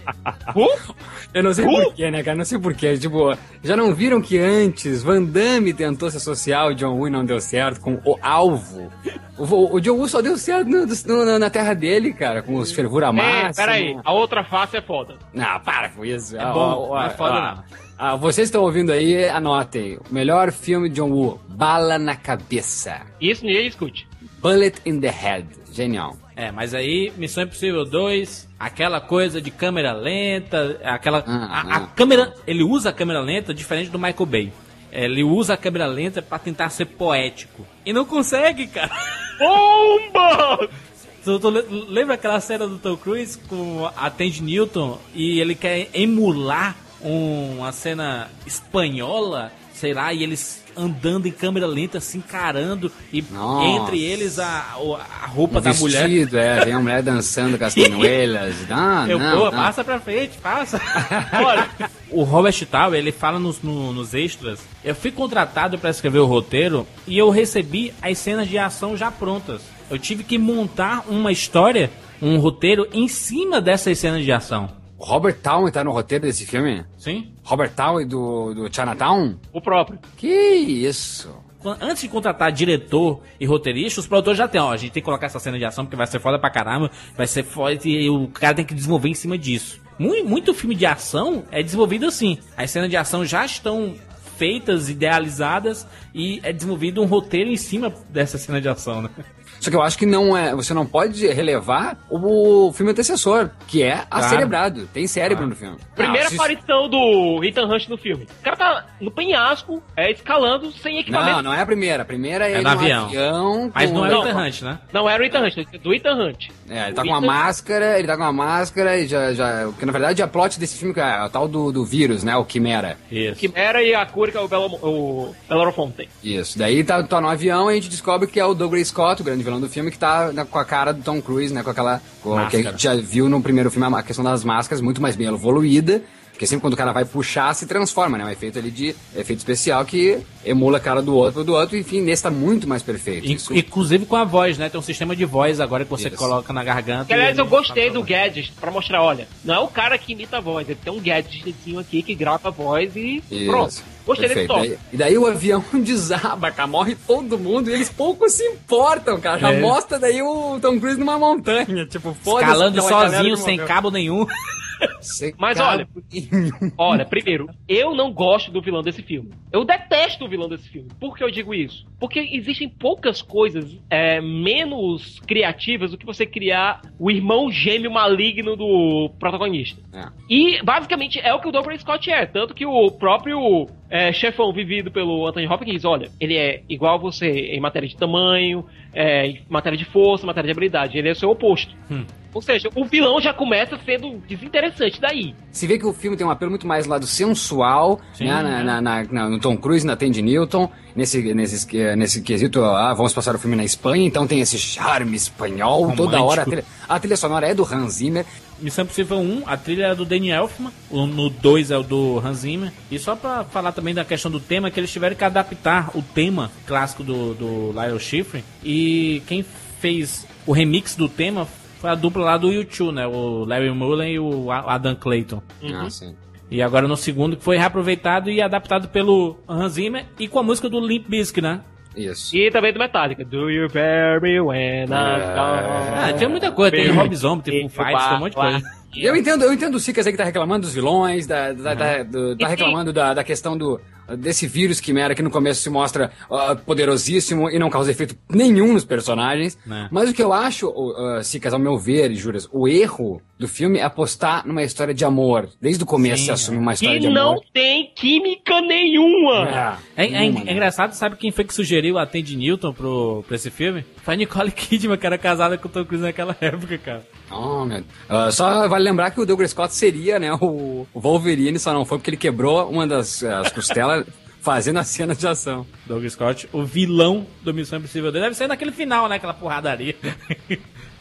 Eu não sei porquê, né, cara? Não sei porquê. Tipo, já não viram que antes Van Damme tentou se associar ao John Woo e não deu certo com o alvo? O, o John Woo só deu certo no- no- na terra dele, cara, com os fervura É, máxima. peraí, a outra face é foda. Não, para com isso. É bom, não é foda não. Ah, vocês estão ouvindo aí, anotem. O melhor filme de John Woo, Bala na Cabeça. Isso ninguém escute. Bullet in the Head. Genial. É, mas aí, Missão Impossível 2, aquela coisa de câmera lenta, aquela. Ah, a, a ah. câmera. Ele usa a câmera lenta diferente do Michael Bay. Ele usa a câmera lenta pra tentar ser poético. E não consegue, cara. [laughs] Bomba! Lembra aquela cena do Tom Cruise com a Tandy Newton e ele quer emular um- uma cena espanhola, sei lá, e eles andando em câmera lenta, se encarando, e Nossa. entre eles a, a roupa O da mulher. vestido, é, vem a mulher dançando com as [laughs] canuelas. Ah, Eu, não, pô, não. passa pra frente, passa. [laughs] Olha, o Robert Tauer, ele fala nos, no- nos extras. Eu fui contratado pra escrever o roteiro e eu recebi as cenas de ação já prontas. Eu tive que montar uma história, um roteiro em cima dessas cenas de ação. O Robert Town tá no roteiro desse filme? Sim? Robert Town do, do Chinatown? O próprio. Que isso? Antes de contratar diretor e roteirista, os produtores já tem, ó, a gente tem que colocar essa cena de ação porque vai ser foda pra caramba, vai ser foda e o cara tem que desenvolver em cima disso. Muito, muito filme de ação é desenvolvido assim. As cenas de ação já estão feitas, idealizadas e é desenvolvido um roteiro em cima dessa cena de ação, né? Só que eu acho que não é. Você não pode relevar o filme antecessor, que é Claro. acerebrado. Tem cérebro no filme. Primeira Não, se- aparição do Ethan Hunt no filme. O cara tá no penhasco, é, escalando, sem equipamento. Não, não é a primeira. A primeira é, É ele no num avião. Mas não é Não, o Ethan Hunt, né? Não era o Ethan Hunt, é do Ethan Hunt. É, ele tá O com uma Ethan- máscara, ele tá com uma máscara e já. já que na verdade é a plot desse filme que é o tal do, do vírus, né? O Quimera. Isso. Quimera e a cura que é o, Belo, o Bellerofonte. Isso. Daí tá, tá no avião e a gente descobre que é o Douglas Scott, o grande vilão do filme, que tá na- com a cara do Tom Cruise, né? Com aquela. Com, que a gente já viu no primeiro filme a questão das máscaras, muito mais bem evoluída. Porque sempre quando o cara vai puxar, se transforma, né? Um efeito ali de efeito especial que emula a cara do outro do outro. Enfim, nesse tá muito mais perfeito. Isso- Inclusive com a voz, né? Tem um sistema de voz agora que você Isso. coloca na garganta. Que, aliás, eu gostei do gadget pra mostrar, olha, não é o cara que imita a voz, ele tem um gadgetzinho aqui que grava a voz e Isso. pronto. Gostei desse toque. E daí o avião [laughs] desaba, cara, morre todo mundo e eles pouco se importam, cara. Já É. mostra daí o Tom Cruise numa montanha, tipo, foda-se Escalando sozinho, sem cabo nenhum. [laughs] Mas olha. [laughs] Olha, primeiro, eu não gosto do vilão desse filme. Eu detesto o vilão desse filme. Por que eu digo isso? Porque existem poucas coisas é, menos criativas do que você criar o irmão gêmeo maligno do protagonista. É. E basicamente é o que o Douglas Scott é. Tanto que o próprio é, chefão vivido pelo Anthony Hopkins, olha, ele é igual a você em matéria de tamanho, é, em matéria de força, matéria de habilidade. Ele é o seu oposto. Ou seja, o vilão já começa sendo desinteressante daí. Se vê que o filme tem um apelo muito mais lado sensual, Sim, né, na, na- na- na- no Tom Cruise, na Tandy Newton, nesse, nesse, nesse quesito, ah, vamos passar o filme na Espanha, então tem esse charme espanhol, toda Romântico. hora. A trilha, a trilha sonora é do Hans Zimmer, Missão Impossível 1, a trilha é do Danny Elfman, o- no 2 é o do Hans Zimmer. E só pra falar também da questão do tema, que eles tiveram que adaptar o tema clássico do, do Lionel Schifrin. E quem fez o remix do tema foi a dupla lá do YouTube, né? O Larry Mullen e o Adam Clayton. Ah, sim. E agora no segundo que foi reaproveitado e adaptado pelo Hans Zimmer e com a música do Limp Bizkit, né? Isso. E também do Metallica. Do you bury when I'm Ah, gone? tem muita coisa, tem Rob Zombie, tem Foo Fighters, tem um monte de coisa. Eu entendo, eu entendo o Sicas aí que tá reclamando dos vilões, da, da- da- do- tá reclamando da, da questão do desse vírus quimera que no começo se mostra ah, poderosíssimo e não causa efeito nenhum nos personagens. Né. Mas o que eu acho, uh, Sicas, ao meu ver, e Juras, o erro do filme é apostar numa história de amor. Desde o começo Sim, se assume uma história Que de não amor. tem química nenhuma. É, é- Nenhuma, é né? engraçado, sabe quem foi que sugeriu a Tandy Newton pro, pra esse filme? Foi a Nicole Kidman, que era casada com o Tom Cruise naquela [laughs] época, cara. Oh, meu. Ah, só vale lembrar que o Douglas Scott seria, né, o, o Wolverine, só não foi porque ele quebrou uma das as costelas [laughs] fazendo a cena de ação. Doug Scott, o vilão do Missão Impossível 2. Deve ser naquele final, né? Aquela porradaria. [laughs]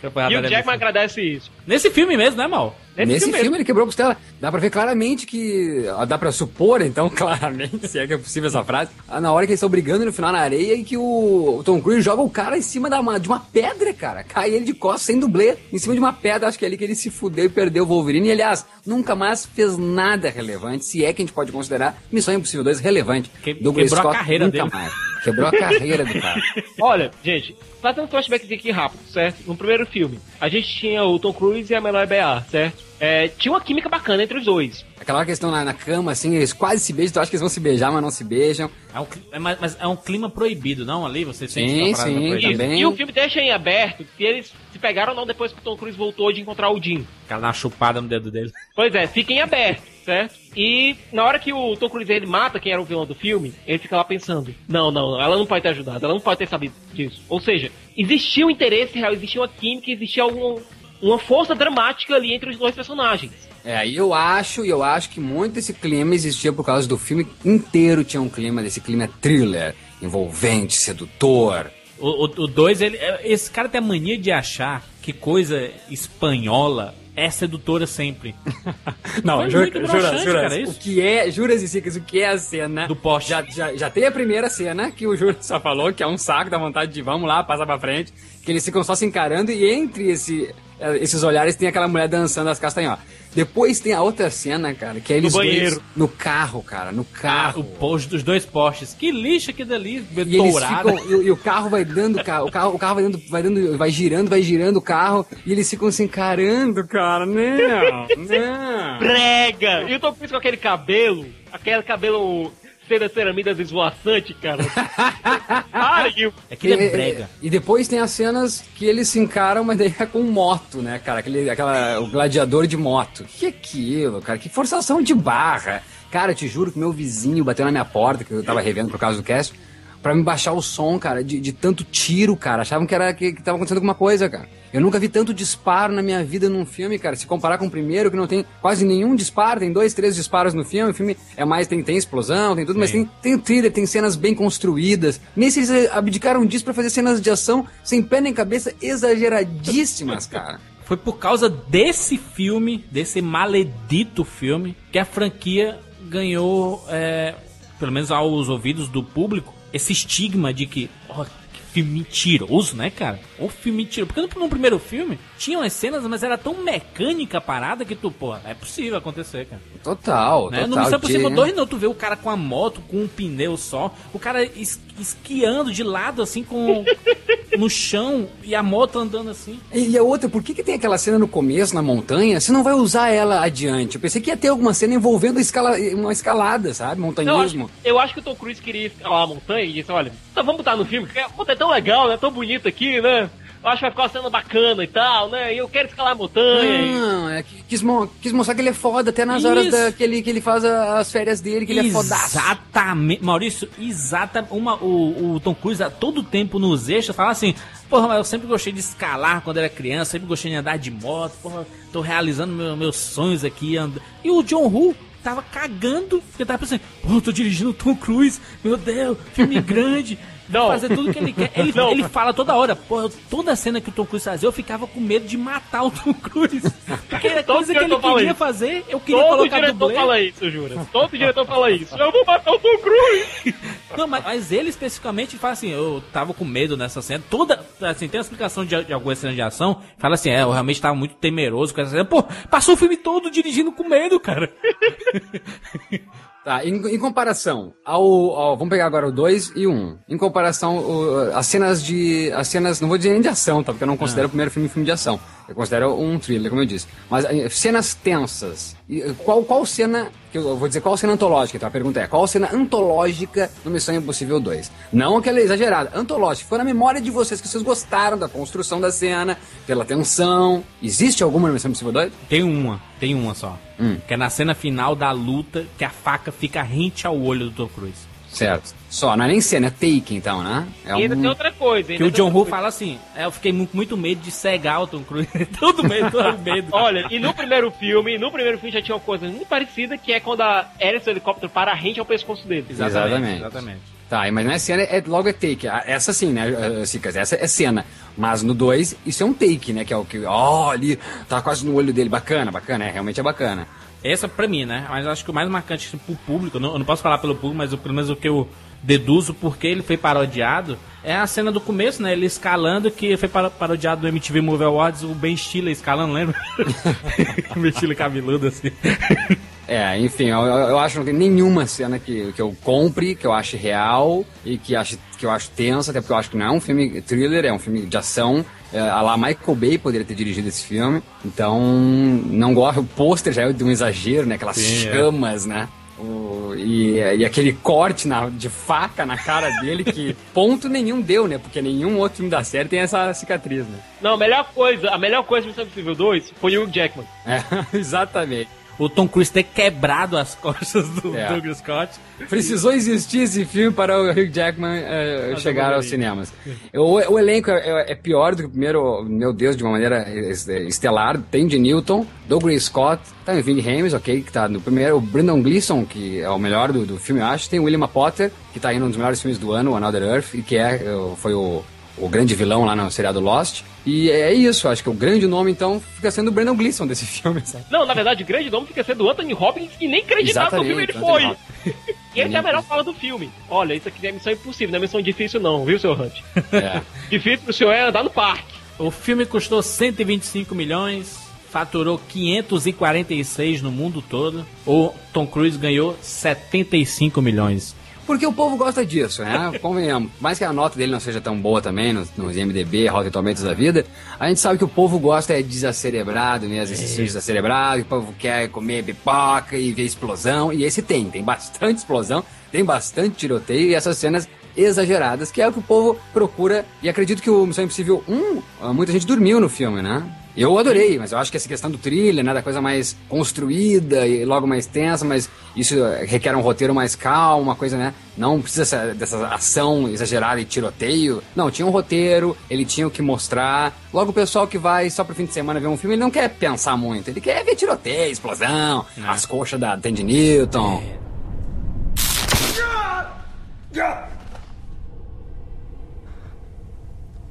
E o Jackman agradece isso. Nesse filme mesmo, né, Mal? Nesse, filme filme, ele quebrou a costela. Dá pra ver claramente que. Dá pra supor, então, [laughs] claramente, se é que é possível essa frase. ah, Na hora que eles estão brigando no final na areia e que o, Tom Cruise joga o cara em cima da, uma- de uma pedra, cara. Cai ele de costas, sem dublê, em cima de uma pedra. Acho que é ali que ele se fudeu e perdeu o Wolverine. E, aliás, nunca mais fez nada relevante, se é que a gente pode considerar Missão Impossível 2 relevante. Que- Douglas quebrou a Scott carreira nunca dele. mais. [laughs] Quebrou a carreira do cara. [laughs] Olha, gente, fazendo um flashback aqui rápido, certo? No primeiro filme, a gente tinha o Tom Cruise e a Melanie Bear, certo? É, tinha uma química bacana entre os dois. Aquela questão na, na cama, assim, eles quase se beijam, tu acha que eles vão se beijar, mas não se beijam. É um, é, mas, é um clima proibido, não? Ali você sente Sim, parada sim, também. E o filme deixa em aberto se eles se pegaram ou não depois que o Tom Cruise voltou de encontrar o Jim. O cara dá uma chupada no dedo dele. Pois é, fica em aberto, certo? E na hora que o Tom Cruise ele mata quem era o vilão do filme, ele fica lá pensando: não, não, ela não pode ter ajudado, ela não pode ter sabido disso. Ou seja, existia um interesse real, existia uma química, existia algum, uma força dramática ali entre os dois personagens. É, e eu acho, e eu acho que muito esse clima existia por causa do filme inteiro tinha um clima desse clima thriller, envolvente, sedutor. O 2, ele. é- Esse cara tem a mania de achar que coisa espanhola é sedutora sempre. [laughs] Não, jura, jura, jura, cara, isso. o que é, juras e cicas, o que é a cena Do poste. Já, já, já tem a primeira cena que o Júlio só falou, que é um saco da vontade de vamos lá, passa pra frente, que eles ficam só se encarando e entre esse, esses olhares tem aquela mulher dançando as castanholas. Depois tem a outra cena, cara, que é eles dois banheiro. no carro, cara, no Ah, carro. o post dos dois postes. Que lixo aquilo ali, E dourado. ficam, e, o- e o carro vai dando, o carro, o carro vai dando, vai dando, vai girando, vai girando o carro, e eles ficam se encarando, cara, não, [laughs] não. Brega! E o Tom Cruise com aquele cabelo, aquele cabelo cera ceramida esvoaçante, cara. [laughs] Aquilo é E- brega. E depois tem as cenas que eles se encaram, mas daí é com moto, né, cara? Aquele, aquela, o gladiador de moto. Que aquilo, cara? Que forçação de barra. Cara, eu te juro que meu vizinho bateu na minha porta, que eu tava revendo por causa do cast, pra me baixar o som, cara, de, de tanto tiro, cara. Achavam que era que, que tava acontecendo alguma coisa, cara. Eu nunca vi tanto disparo na minha vida num filme, cara. Se comparar com o primeiro, que não tem quase nenhum disparo, tem dois, três disparos no filme. O filme é mais, tem, tem explosão, tem tudo, mas tem, tem thriller, tem cenas bem construídas. Nesse eles abdicaram disso pra fazer cenas de ação sem pé nem cabeça, exageradíssimas, cara. [laughs] Foi por causa desse filme, desse maledito filme, que a franquia ganhou, é, pelo menos aos ouvidos do público, esse estigma de que, que filme mentiroso, né, cara? Ou filme mentiroso. Porque no, no primeiro filme tinham as cenas, mas era tão mecânica a parada que tu, pô, é possível acontecer, cara. Total, Né? total. Não Impossível de- 2 não, tu vê o cara com a moto, com um pneu só, o cara es- esquiando de lado, assim, com [laughs] no chão, e a moto andando assim. E a outra, por que, que tem aquela cena no começo, na montanha, você não vai usar ela adiante? Eu pensei que ia ter alguma cena envolvendo escala, uma escalada, sabe? Eu Montanhismo. acho, eu acho que o Tom Cruise queria escalar a montanha e disse, olha, então vamos botar no filme, porque é tão legal, né? Tão bonito aqui, né? Eu acho que vai ficar uma cena bacana e tal, né? E eu quero escalar a montanha. Não, é que quis, mo- quis mostrar que ele é foda até nas horas Isso. da- que, ele, que ele faz a- as férias dele, que ele é fodaço. Exatamente, Maurício, exatamente. Uma, o, o Tom Cruise a todo tempo nos extras fala assim: Porra, mas eu sempre gostei de escalar quando era criança, sempre gostei de andar de moto, porra, tô realizando meu- meus sonhos aqui. And... E o John Woo tava cagando, porque tava pensando: Pô, tô dirigindo o Tom Cruise, meu Deus, filme [laughs] grande. Não. Fazer tudo que ele quer. Ele, Não. ele fala toda hora, pô, toda cena que o Tom Cruise fazia, eu ficava com medo de matar o Tom Cruise. Porque era coisa que ele queria isso. fazer, eu queria Todo colocar diretor dublê. fala isso, jura. Todo diretor fala isso. Eu vou matar o Tom Cruise. [laughs] Não, mas, mas ele especificamente fala assim, eu tava com medo nessa cena. Toda, assim, tem explicação de, de algumas cenas de ação. Fala assim, é, eu realmente tava muito temeroso com essa cena. Pô, passou o filme todo dirigindo com medo, cara. [laughs] Tá, em, em comparação ao, ao- Vamos pegar agora o 2 e o 1. Um. Em comparação, o- as cenas de. As cenas. Não vou dizer nem de ação, tá? Porque eu não considero o primeiro filme filme de ação. Eu considero um thriller, como eu disse. Mas eh, cenas tensas. Eh, Qual, qual cena. Que eu vou dizer qual cena antológica, então a pergunta é: qual cena antológica no Missão Impossível 2? Não aquela exagerada, antológica. Foi na memória de vocês que vocês gostaram da construção da cena, pela tensão. Existe alguma no Missão Impossível 2? Tem uma, tem uma só. Que é na cena final da luta que a faca fica rente ao olho do Tom Cruise. Certo. Só, não é nem cena, é take então, né? É E ainda tem outra coisa. Que o John Woo fala assim, é, eu fiquei mu- com muito medo de cegar o Tom Cruise. [laughs] todo medo, todo medo. [laughs] Olha, e no primeiro filme, no primeiro filme já tinha uma coisa muito parecida, que é quando a hélice do helicóptero para rente ao pescoço dele. Exatamente. exatamente. Tá, mas não é cena, é logo é take. Ah, Essa sim, né, eh, Cicas? Essa é cena. Mas no 2, isso é um take, né? Que é o que, ó, ali, tá quase no olho dele. Bacana, bacana, é, realmente é bacana. Essa pra mim, né? Mas eu acho que o mais marcante assim, pro público, eu não, eu não posso falar pelo público, mas o- pelo menos o que eu deduzo porque ele foi parodiado é a cena do começo, né? Ele escalando, que foi parodiado do MTV Movie Awards, o Ben Stiller escalando, lembra? o [laughs] Ben Stiller cabeludo assim. É, enfim, eu, eu acho que não tem nenhuma cena que, que eu compre, que eu ache real e que, ache, que eu acho tensa, até porque eu acho que não é um filme thriller, é um filme de ação. É, a lá Michael Bay poderia ter dirigido esse filme. Então, não gosto. O pôster já é de um exagero, né? Aquelas Sim, é. chamas, né? O- e, e aquele corte na- de faca na cara dele que ponto nenhum deu, né? Porque nenhum outro filme da série tem essa cicatriz, né? Não, a melhor coisa, a melhor coisa do Missão Impossível 2 foi o Hugh Jackman. É, [laughs] exatamente. O Tom Cruise ter quebrado as [laughs] costas do É. Douglas Scott. Precisou existir esse filme para o Hugh Jackman eh, Mas chegar aos cinemas. O, o elenco é, é- é pior do que o primeiro, meu Deus, de uma maneira es- estelar. Tem de Newton, Douglas Scott, tem o Vin Rames, ok, que tá no primeiro. O Brendan Gleeson, que é o melhor do, do filme, eu acho. Tem o William Potter, que tá indo um dos melhores filmes do ano, Another Earth, e que é, eh, foi o, o grande vilão lá no seriado Lost. E é isso, acho que o grande nome, então, fica sendo o Brendan Gleeson desse [laughs] filme, sabe? Não, na verdade, o grande nome fica sendo Anthony Hopkins, que nem acreditava no filme ele Exatamente, foi. Anthony [laughs] E essa é a melhor fala do filme. Olha, isso aqui é missão impossível, não é missão difícil não, viu, seu Hunt? É. [laughs] difícil pro senhor é andar no parque. O filme custou 125 milhões, faturou 546 no mundo todo. O Tom Cruise ganhou 75 milhões. Porque o povo gosta disso, né? [laughs] Convenhamos. Mais que a nota dele não seja tão boa também nos, nos MDB, Rotten Tomatoes da vida, a gente sabe que o povo gosta é desacerebrado mesmo, esse filme desacerebrado, que o povo quer comer pipoca e ver explosão, e esse tem, tem bastante explosão, tem bastante tiroteio e essas cenas exageradas, que é o que o povo procura, e acredito que o Missão Impossível 1, ah, muita gente dormiu no filme, né? Eu adorei, mas eu acho que essa questão do thriller, né, da coisa mais construída e logo mais tensa, mas isso requer um roteiro mais calmo, uma coisa, né? Não precisa essa- dessa ação exagerada e tiroteio. Não, tinha um roteiro, ele tinha o que mostrar. Logo o pessoal que vai só pro fim de semana ver um filme, ele não quer pensar muito, ele quer ver tiroteio, explosão, as coxas da Tandy Newton.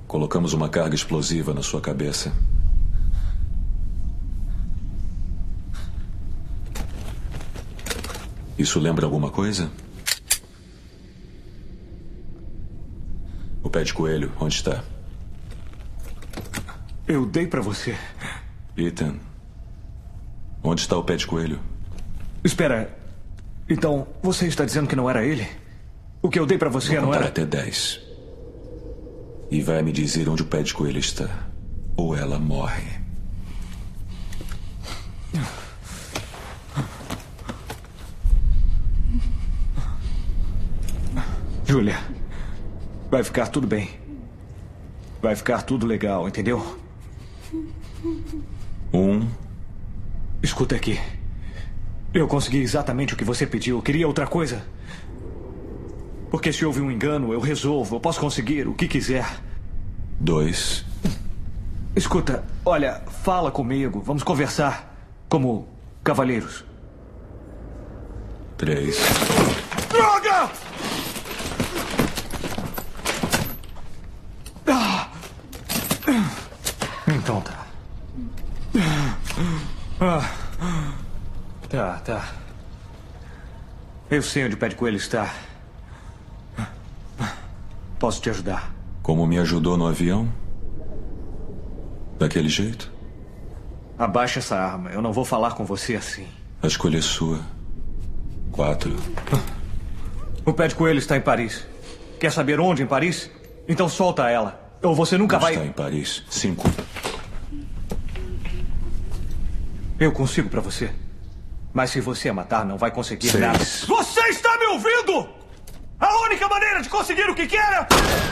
Colocamos uma carga explosiva na sua cabeça. Isso lembra alguma coisa? O pé de coelho, onde está? Eu dei pra você. Ethan. Onde está o pé de coelho? Espera. Então, você está dizendo que não era ele? O que eu dei pra você Vou não era. até dez. E vai me dizer onde o pé de coelho está. Ou ela morre. Júlia, vai ficar tudo bem. Vai ficar tudo legal, entendeu? Um. Escuta aqui. Eu consegui exatamente o que você pediu. Queria outra coisa. Porque se houve um engano, eu resolvo. Eu posso conseguir o que quiser. Dois. Escuta, olha, fala comigo. Vamos conversar. Como cavalheiros. Três. Droga! Ah! Então tá. Ah. Tá, tá. Eu sei onde o pé de coelho está. Posso te ajudar. Como me ajudou no avião? Daquele jeito? Abaixa essa arma. Eu não vou falar com você assim. A escolha é sua. Quatro. O pé de coelho está em Paris. Quer saber onde em Paris? Então solta ela. Ou você nunca Não vai. Está em Paris. Cinco. Eu consigo pra você. Mas se você a matar, não vai conseguir Seis. nada. Você está me ouvindo? A única maneira de conseguir o que quer é...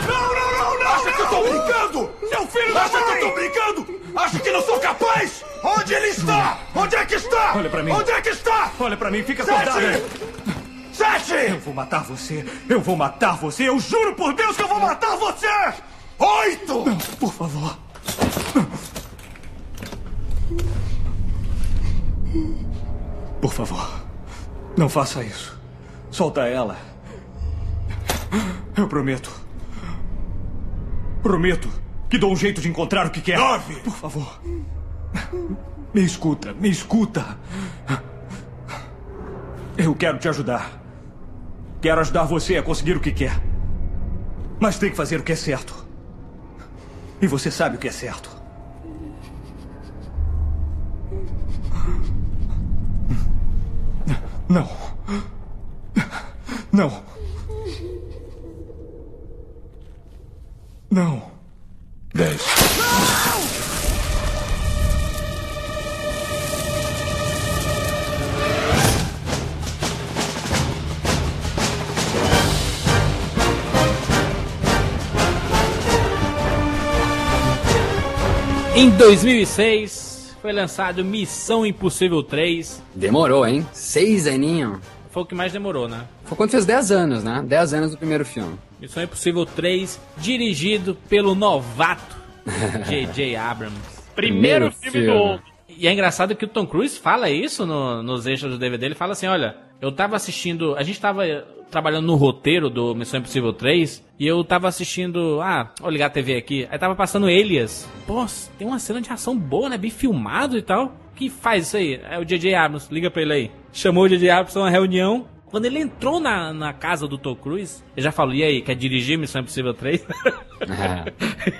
Não, não, não, não! Acha que eu tô brincando? Seu filho da Acha mãe! que eu tô brincando? Acha que não sou capaz? Onde ele está? Onde é que está? Olha pra mim. Onde é que está? Olha pra mim, fica Sete! acordado. Sete! Eu vou matar você. Eu vou matar você. Eu juro por Deus que eu vou matar você! Oito! Não, por favor. Por favor, não faça isso. Solta ela. Eu prometo. Prometo que dou um jeito de encontrar o que quer. Nove! Por favor. Me escuta, me escuta. Eu quero te ajudar. Quero ajudar você a conseguir o que quer. Mas tem que fazer o que é certo. E você sabe o que é certo. Não. Não. Não. Dez. Em 2006 foi lançado Missão Impossível 3. Demorou, hein? Seis aninhos. Foi o que mais demorou, né? Foi quando fez 10 anos, né? 10 anos do primeiro filme. Missão Impossível 3, dirigido pelo novato [laughs] J.J. Abrams. Primeiro, filme, do homem. E é engraçado que o Tom Cruise fala isso no- nos extras do DVD. Ele fala assim: olha, eu tava assistindo. A gente tava trabalhando no roteiro do Missão Impossível 3 e eu tava assistindo. Ah, vou ligar a TV aqui. Aí tava passando Elias. Pô, tem uma cena de ação boa, né? Bem filmado e tal. Que faz isso aí? É o J.J. Abrams, liga pra ele aí. Chamou o J.J. Abrams pra uma reunião. Quando ele entrou na, na casa do Tom Cruise, ele já falou: e aí, quer dirigir Missão Impossível 3? [laughs]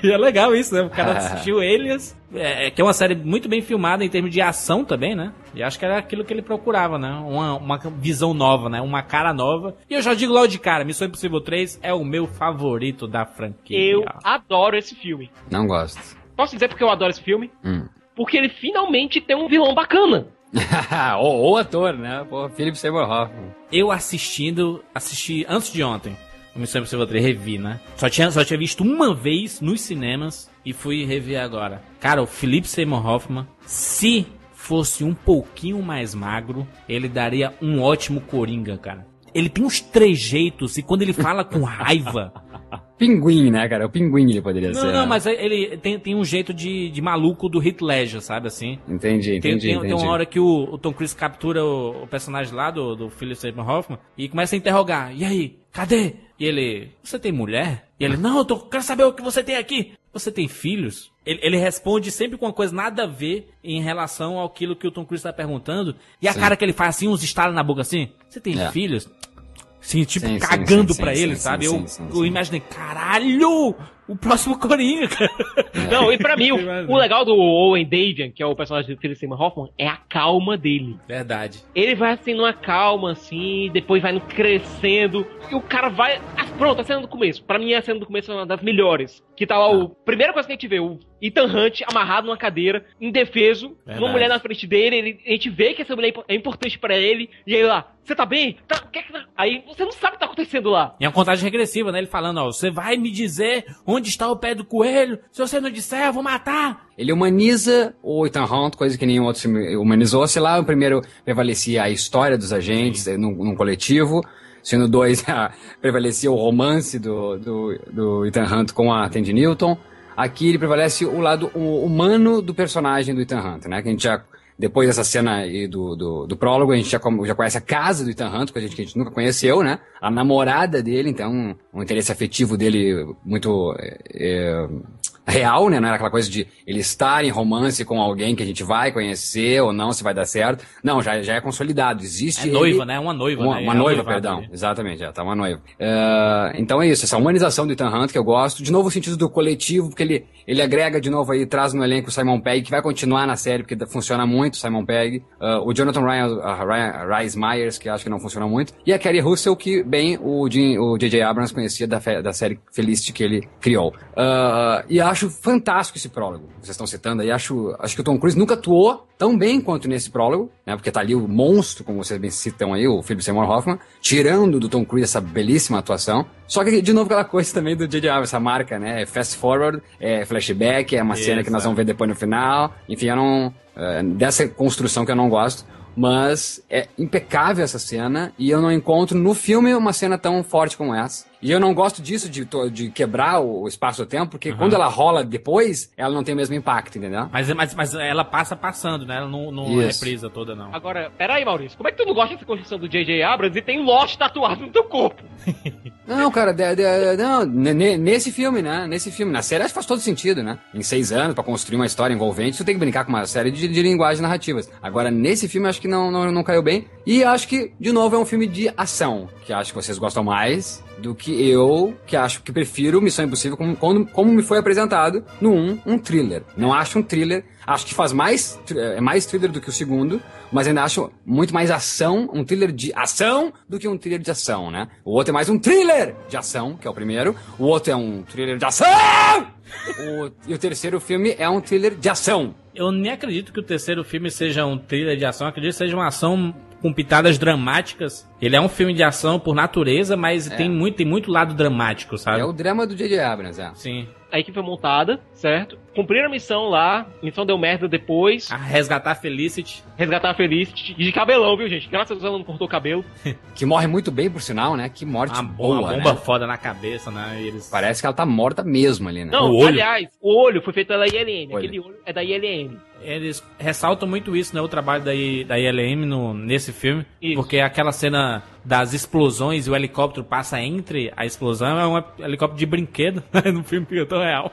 E é legal isso, né? O cara assistiu Elias, é, que é uma série muito bem filmada em termos de ação também, né? E acho que era aquilo que ele procurava, né? Uma, uma visão nova, né? Uma cara nova. E eu já digo logo de cara, Missão Impossível 3 é o meu favorito da franquia. Eu adoro esse filme. Não gosto. Posso dizer porque eu adoro esse filme? Hum. Porque ele finalmente tem um vilão bacana. [laughs] ou, ator, né? Pô, Philip Seymour Hoffman. Eu assistindo, assisti antes de ontem. O Missão Impossível 3 revi, né? Só tinha, só tinha visto uma vez nos cinemas e fui rever agora. Cara, o Philip Seymour Hoffman, se fosse um pouquinho mais magro, ele daria um ótimo Coringa, cara. Ele tem uns trejeitos e quando ele fala com raiva. [laughs] Pinguim, né, cara? O pinguim ele poderia ser. Não, não, mas ele tem, tem um jeito de, de maluco do Heath Ledger, sabe assim? Entendi, Tem, entendi, tem, entendi. tem uma hora que o, o Tom Cruise captura o, o personagem lá do, do Philip Seymour Hoffman e começa a interrogar. E aí, cadê? E ele, você tem mulher? E ele, não, eu tô, quero saber o que você tem aqui. Você tem filhos? Ele, ele responde sempre com uma coisa nada a ver em relação ao aquilo que o Tom Cruise tá perguntando. E a Sim. cara que ele faz assim, uns estalos na boca assim. Você tem É. filhos? Sim, tipo, Sim, cagando sim, pra sim, ele, sabe? eu, eu imaginei, caralho! O próximo [laughs] Coringa, cara. Não, e pra mim, o, o legal do Owen Davian, que é o personagem do Philip Seymour Hoffman, é a calma dele. Verdade. Ele vai assim numa calma, assim, depois vai no crescendo, e o cara vai. Ah, pronto, a cena do começo. Pra mim, a cena do começo é uma das melhores. Que tá lá o. Primeira coisa que a gente vê, o Ethan Hunt amarrado numa cadeira, indefeso, Verdade. uma mulher na frente dele, ele- a gente vê que essa mulher é é importante pra ele, e aí lá, você tá bem? Tá, o que é que tá? Aí você não sabe o que tá acontecendo lá. E é uma contagem regressiva, né? Ele falando, ó, você vai me dizer onde está o pé do coelho? Se você não disser, eu vou matar. Ele humaniza o Ethan Hunt, coisa que nenhum outro filme humanizou. Se lá, o primeiro prevalecia a história dos agentes num, num coletivo. Se no dois [laughs] prevalecia o romance do, do, do Ethan Hunt com a Tandy Newton. Aqui ele prevalece o lado hu- humano do personagem do Ethan Hunt, né? Que a gente já, depois dessa cena aí do, do, do prólogo, a gente já, já conhece a casa do Ethan Hunt, coisa que a gente nunca conheceu, né? A namorada dele, então, um interesse afetivo dele muito eh, eh, real, né? Não era aquela coisa de ele estar em romance com alguém que a gente vai conhecer ou não, se vai dar certo. Não, já, já é consolidado. Existe. É ele- noiva, né? Uma noiva, Uma, né? uma É o noiva, noivado perdão. dele. Exatamente, já tá uma noiva. É, então é isso, essa humanização do Ethan Hunt que eu gosto. De novo, o sentido do coletivo, porque ele, ele agrega de novo aí, traz no elenco o Simon Pegg, que vai continuar na série, porque funciona muito, o Simon Pegg. É, o Jonathan Ryan, a Ryan, Rhys Myers, que acho que não funciona muito. E a Kerry Russell, que bem o J.J. Abrams conhecia da, da série Felicity que ele criou. É, e acho fantástico esse prólogo. que Vocês estão citando aí, acho, acho que o Tom Cruise nunca atuou tão bem quanto nesse prólogo, né? Porque tá ali o monstro, como vocês bem citam aí, o Philip Seymour Hoffman, tirando do Tom Cruise essa belíssima atuação. Só que, de novo, aquela coisa também do J.J. Abrams, essa marca, né? É fast forward, é flashback, é uma cena que nós vamos ver depois no final. Enfim, eu não... é, dessa construção que eu não gosto. Mas é impecável essa cena e eu não encontro no filme uma cena tão forte como essa. E eu não gosto disso, de, de quebrar o espaço-tempo, porque quando ela rola depois, ela não tem o mesmo impacto, entendeu? Mas, mas, mas ela passa passando, né? Ela não, não reprisa toda, não. Agora, peraí, Maurício, como é que tu não gosta dessa construção do J.J. Abrams e tem Lost tatuado no teu corpo? [laughs] Não, cara, de- de- não, ne- ne- nesse filme, né? Nesse filme. Na série acho que faz todo sentido, né? Em seis anos, pra construir uma história envolvente, tu tem que brincar com uma série de, de linguagens narrativas. Agora, nesse filme, acho que não, não, não caiu bem. E acho que, de novo, é um filme de ação, que acho que vocês gostam mais do que eu, que acho que prefiro Missão Impossível como, como, como me foi apresentado no 1, um thriller. Não acho um thriller, acho que faz mais, thr- é mais thriller do que o segundo, mas ainda acho muito mais ação, um thriller de ação do que um thriller de ação, né? O outro é mais um thriller de ação, que é o primeiro, o outro é um thriller de ação! O- e o terceiro filme é um thriller de ação. Eu nem acredito que o terceiro filme seja um thriller de ação, acredito que seja uma ação com pitadas dramáticas. Ele é um filme de ação por natureza, mas É. tem, muito, tem muito lado dramático, sabe? É o drama do J.J. Abrams, é. Sim. A equipe foi montada, certo? Cumpriram a missão lá, a missão deu merda depois. A resgatar Felicity. Resgatar a Felicity. E de cabelão, viu, gente? Graças a Deus ela não cortou o cabelo. [laughs] Que morre muito bem, por sinal, né? Que morte Uma, boa, uma bomba né? foda na cabeça, né? E eles... Parece que ela tá morta mesmo ali, né? Não, O olho. aliás, o olho foi feito pela ILM. Olho. Aquele olho é da ILM. Eles ressaltam muito isso, né? O trabalho da, I- da ILM no, nesse filme. Isso. Porque aquela cena das explosões e o helicóptero passa entre a explosão é um helicóptero de brinquedo. [laughs] no filme fica tão real.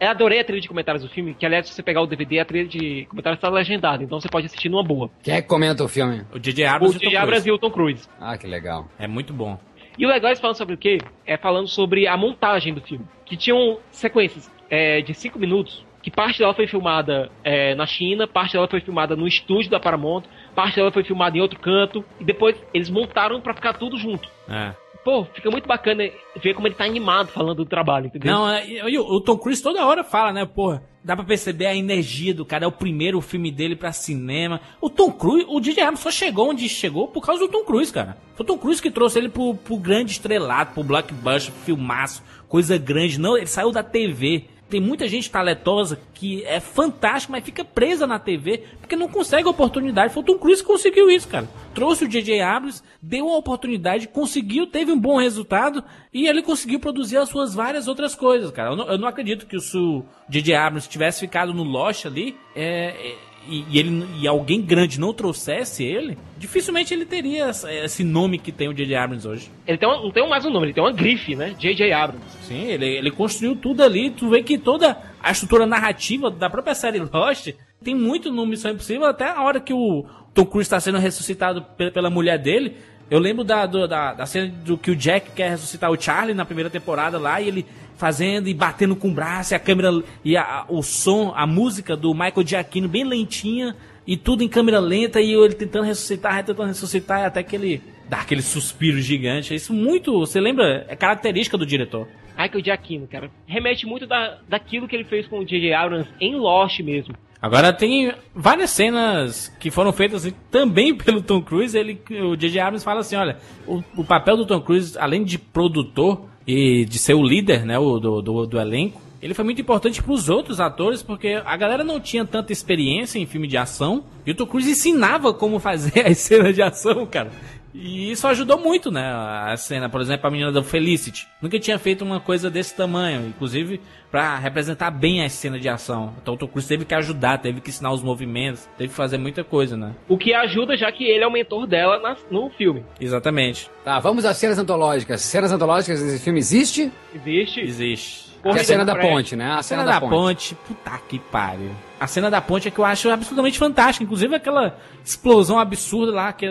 Eu adorei a trilha de comentários do filme, que aliás, se você pegar o DVD, a trilha de comentários está legendada, então você pode assistir numa boa. Quem é que comenta o filme? O J.J. O Abrams e o Tom J.J. Abrams Cruise. e o Tom Cruise. Ah, que legal. É muito bom. E o legal é falando sobre o quê? É falando sobre a montagem do filme. Que tinham sequências é, de 5 minutos, que parte dela foi filmada é, na China, parte dela foi filmada no estúdio da Paramount, parte dela foi filmada em outro canto, e depois eles montaram pra ficar tudo junto. É. Pô, fica muito bacana ver como ele tá animado falando do trabalho, entendeu? Não, é, e, o Tom Cruise toda hora fala, né, porra, dá pra perceber a energia do cara, é o primeiro filme dele pra cinema. O Tom Cruise, o DJ Abrams só chegou onde chegou por causa do Tom Cruise, cara. Foi o Tom Cruise que trouxe ele pro, pro grande estrelado, pro blockbuster, filmaço, coisa grande. Não, ele saiu da TV. Tem muita gente talentosa que é fantástica, mas fica presa na TV porque não consegue oportunidade. Foi o Tom Cruise que conseguiu isso, cara. Trouxe o J.J. Abrams, deu a oportunidade, conseguiu, teve um bom resultado e ele conseguiu produzir as suas várias outras coisas, cara. Eu não, eu não acredito que o J.J. Abrams tivesse ficado no Lost ali é, é, e, e ele, e alguém grande não trouxesse ele, dificilmente ele teria esse nome que tem o J.J. Abrams hoje. Ele tem uma- não tem mais um nome, ele tem uma grife, né? J.J. Abrams. Sim, ele, ele construiu tudo ali. Tu vê que toda a estrutura narrativa da própria série Lost tem muito no Missão Impossível, até a hora que o Tom Cruise está sendo ressuscitado pe- pela mulher dele. Eu lembro da, do- da, da cena do que o Jack quer ressuscitar o Charlie na primeira temporada lá, e ele fazendo e batendo com o braço, e a câmera e a- o som, a música do Michael Giacchino bem lentinha, e tudo em câmera lenta, e ele tentando ressuscitar, tentando ressuscitar, até que ele dá aquele suspiro gigante. Isso muito, você lembra? É característica do diretor. Michael Giacchino, cara. Remete muito da, daquilo que ele fez com o J.J. Abrams em Lost mesmo. Agora tem várias cenas que foram feitas também [laughs] pelo Tom Cruise. Ele, o J.J. Abrams fala assim, olha, o, o papel do Tom Cruise, além de produtor e de ser o líder, né, o, do, do, do elenco, ele foi muito importante para os outros atores porque a galera não tinha tanta experiência em filme de ação e o Tom Cruise ensinava como fazer [laughs] as cenas de ação, cara. E isso ajudou muito, né? A cena, por exemplo, a menina do Felicity. Nunca tinha feito uma coisa desse tamanho, inclusive pra representar bem as cenas de ação. Então o Tom Cruise teve que ajudar, teve que ensinar os movimentos, teve que fazer muita coisa, né? O que ajuda, já que ele é o mentor dela na- no filme. Exatamente. Tá, vamos às cenas antológicas. Cenas antológicas nesse filme existe? Existe. Existe. Que é a cena da ponte, né? A A cena, cena da ponte, puta que pariu. A cena da ponte é que eu acho absolutamente fantástica. Inclusive aquela explosão absurda lá. Que,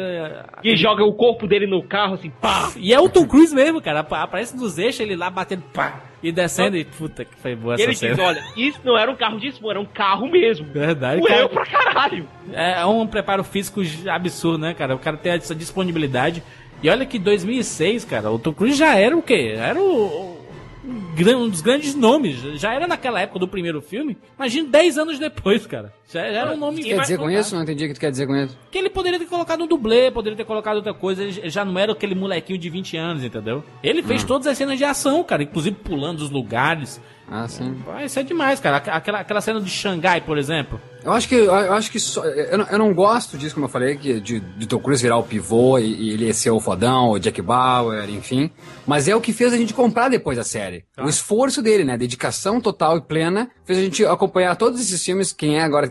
E joga o corpo dele no carro, assim, pá! E é o Tom Cruise mesmo, cara. Apa- Aparece nos eixos, ele lá batendo pá, e descendo. E puta que foi boa E essa ele cena. diz, olha, isso não era um carro de era um carro mesmo. Verdade, Doeu cara. pra caralho. É um preparo físico absurdo, né, cara? O cara tem essa disponibilidade. E olha que 2006, cara, o Tom Cruise já era o quê? Era o- um dos grandes nomes. Já era naquela época do primeiro filme. Imagina 10 anos depois, cara. Já, era um O nome. que quer dizer com isso? Não entendi o que tu quer dizer com isso. Que ele poderia ter colocado um dublê, poderia ter colocado outra coisa. Ele já não era aquele molequinho de 20 anos, entendeu? Ele fez Hum. todas as cenas de ação, cara, inclusive pulando os lugares. Ah, sim. Vai, isso é demais, cara. Aqu- Aquela, aquela cena de Xangai, por exemplo. Eu acho que, eu acho que só- eu, não, eu não gosto disso, como eu falei, que de, de Tom Cruise virar o pivô e, e ele ser o fodão, o Jack Bauer, enfim. Mas é o que fez a gente comprar depois a série. O esforço dele, né? Dedicação total e plena fez a gente acompanhar todos esses filmes. Quem é agora,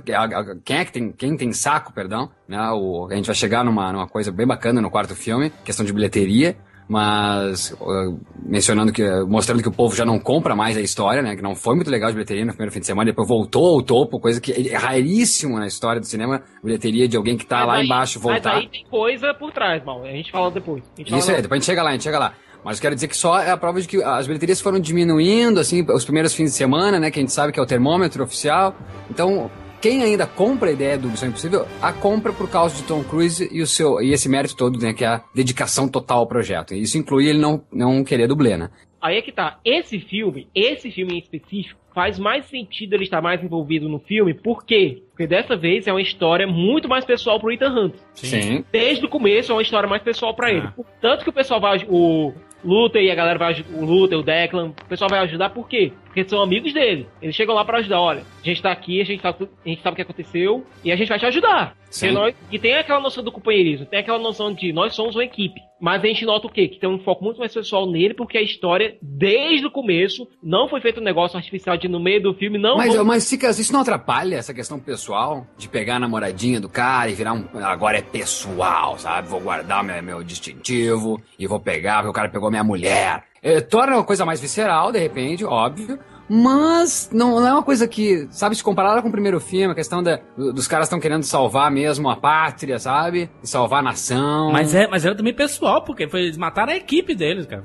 quem é que tem, quem tem saco, perdão, né? O, a gente vai chegar numa, numa coisa bem bacana no quarto filme, questão de bilheteria. Mas uh, mencionando que mostrando que o povo já não compra mais a história, né? Que não foi muito legal de bilheteria no primeiro fim de semana, depois voltou ao topo, coisa que é raríssimo na história do cinema, bilheteria de alguém que tá Mas lá aí- embaixo voltar. Mas aí tem coisa por trás, mal. A gente fala depois. Gente Isso fala aí, depois a gente chega lá, a gente chega lá. Mas quero dizer que só é a prova de que as bilheterias foram diminuindo, assim, os primeiros fins de semana, né? Que a gente sabe que é o termômetro oficial. Então, quem ainda compra a ideia do Missão Impossível, a compra por causa de Tom Cruise e o seu e esse mérito todo, né? Que é a dedicação total ao projeto. Isso inclui ele não, não querer dublê, né? Aí é que tá. Esse filme, esse filme em específico, faz mais sentido ele estar mais envolvido no filme. Por quê? Porque dessa vez é uma história muito mais pessoal pro Ethan Hunt. Sim. Desde o começo é uma história mais pessoal pra ele. Tanto que o pessoal vai. O Luther e a galera vai. O Luther, o Declan, o pessoal vai ajudar por quê? Porque são amigos dele. Eles chegam lá pra ajudar. Olha, a gente tá aqui, a gente sabe, a gente sabe o que aconteceu e a gente vai te ajudar. Nós- e tem aquela noção do companheirismo, tem aquela noção de nós somos uma equipe. Mas a gente nota o quê? Que tem um foco muito mais pessoal nele, porque a história, desde o começo, não foi feito um negócio artificial de no meio do filme, não. Mas, vou- mas fica, isso não atrapalha essa questão pessoal de pegar a namoradinha do cara e virar um. Agora é pessoal, sabe? Vou guardar meu, meu distintivo e vou pegar, porque o cara pegou minha mulher. É, torna uma coisa mais visceral, de repente, óbvio. Mas não, não é uma coisa que, sabe, se comparada com o primeiro filme, a questão da, dos caras estão querendo salvar mesmo a pátria, sabe? Salvar a nação. Mas, é, mas era também pessoal, porque foi, eles mataram a equipe deles, cara.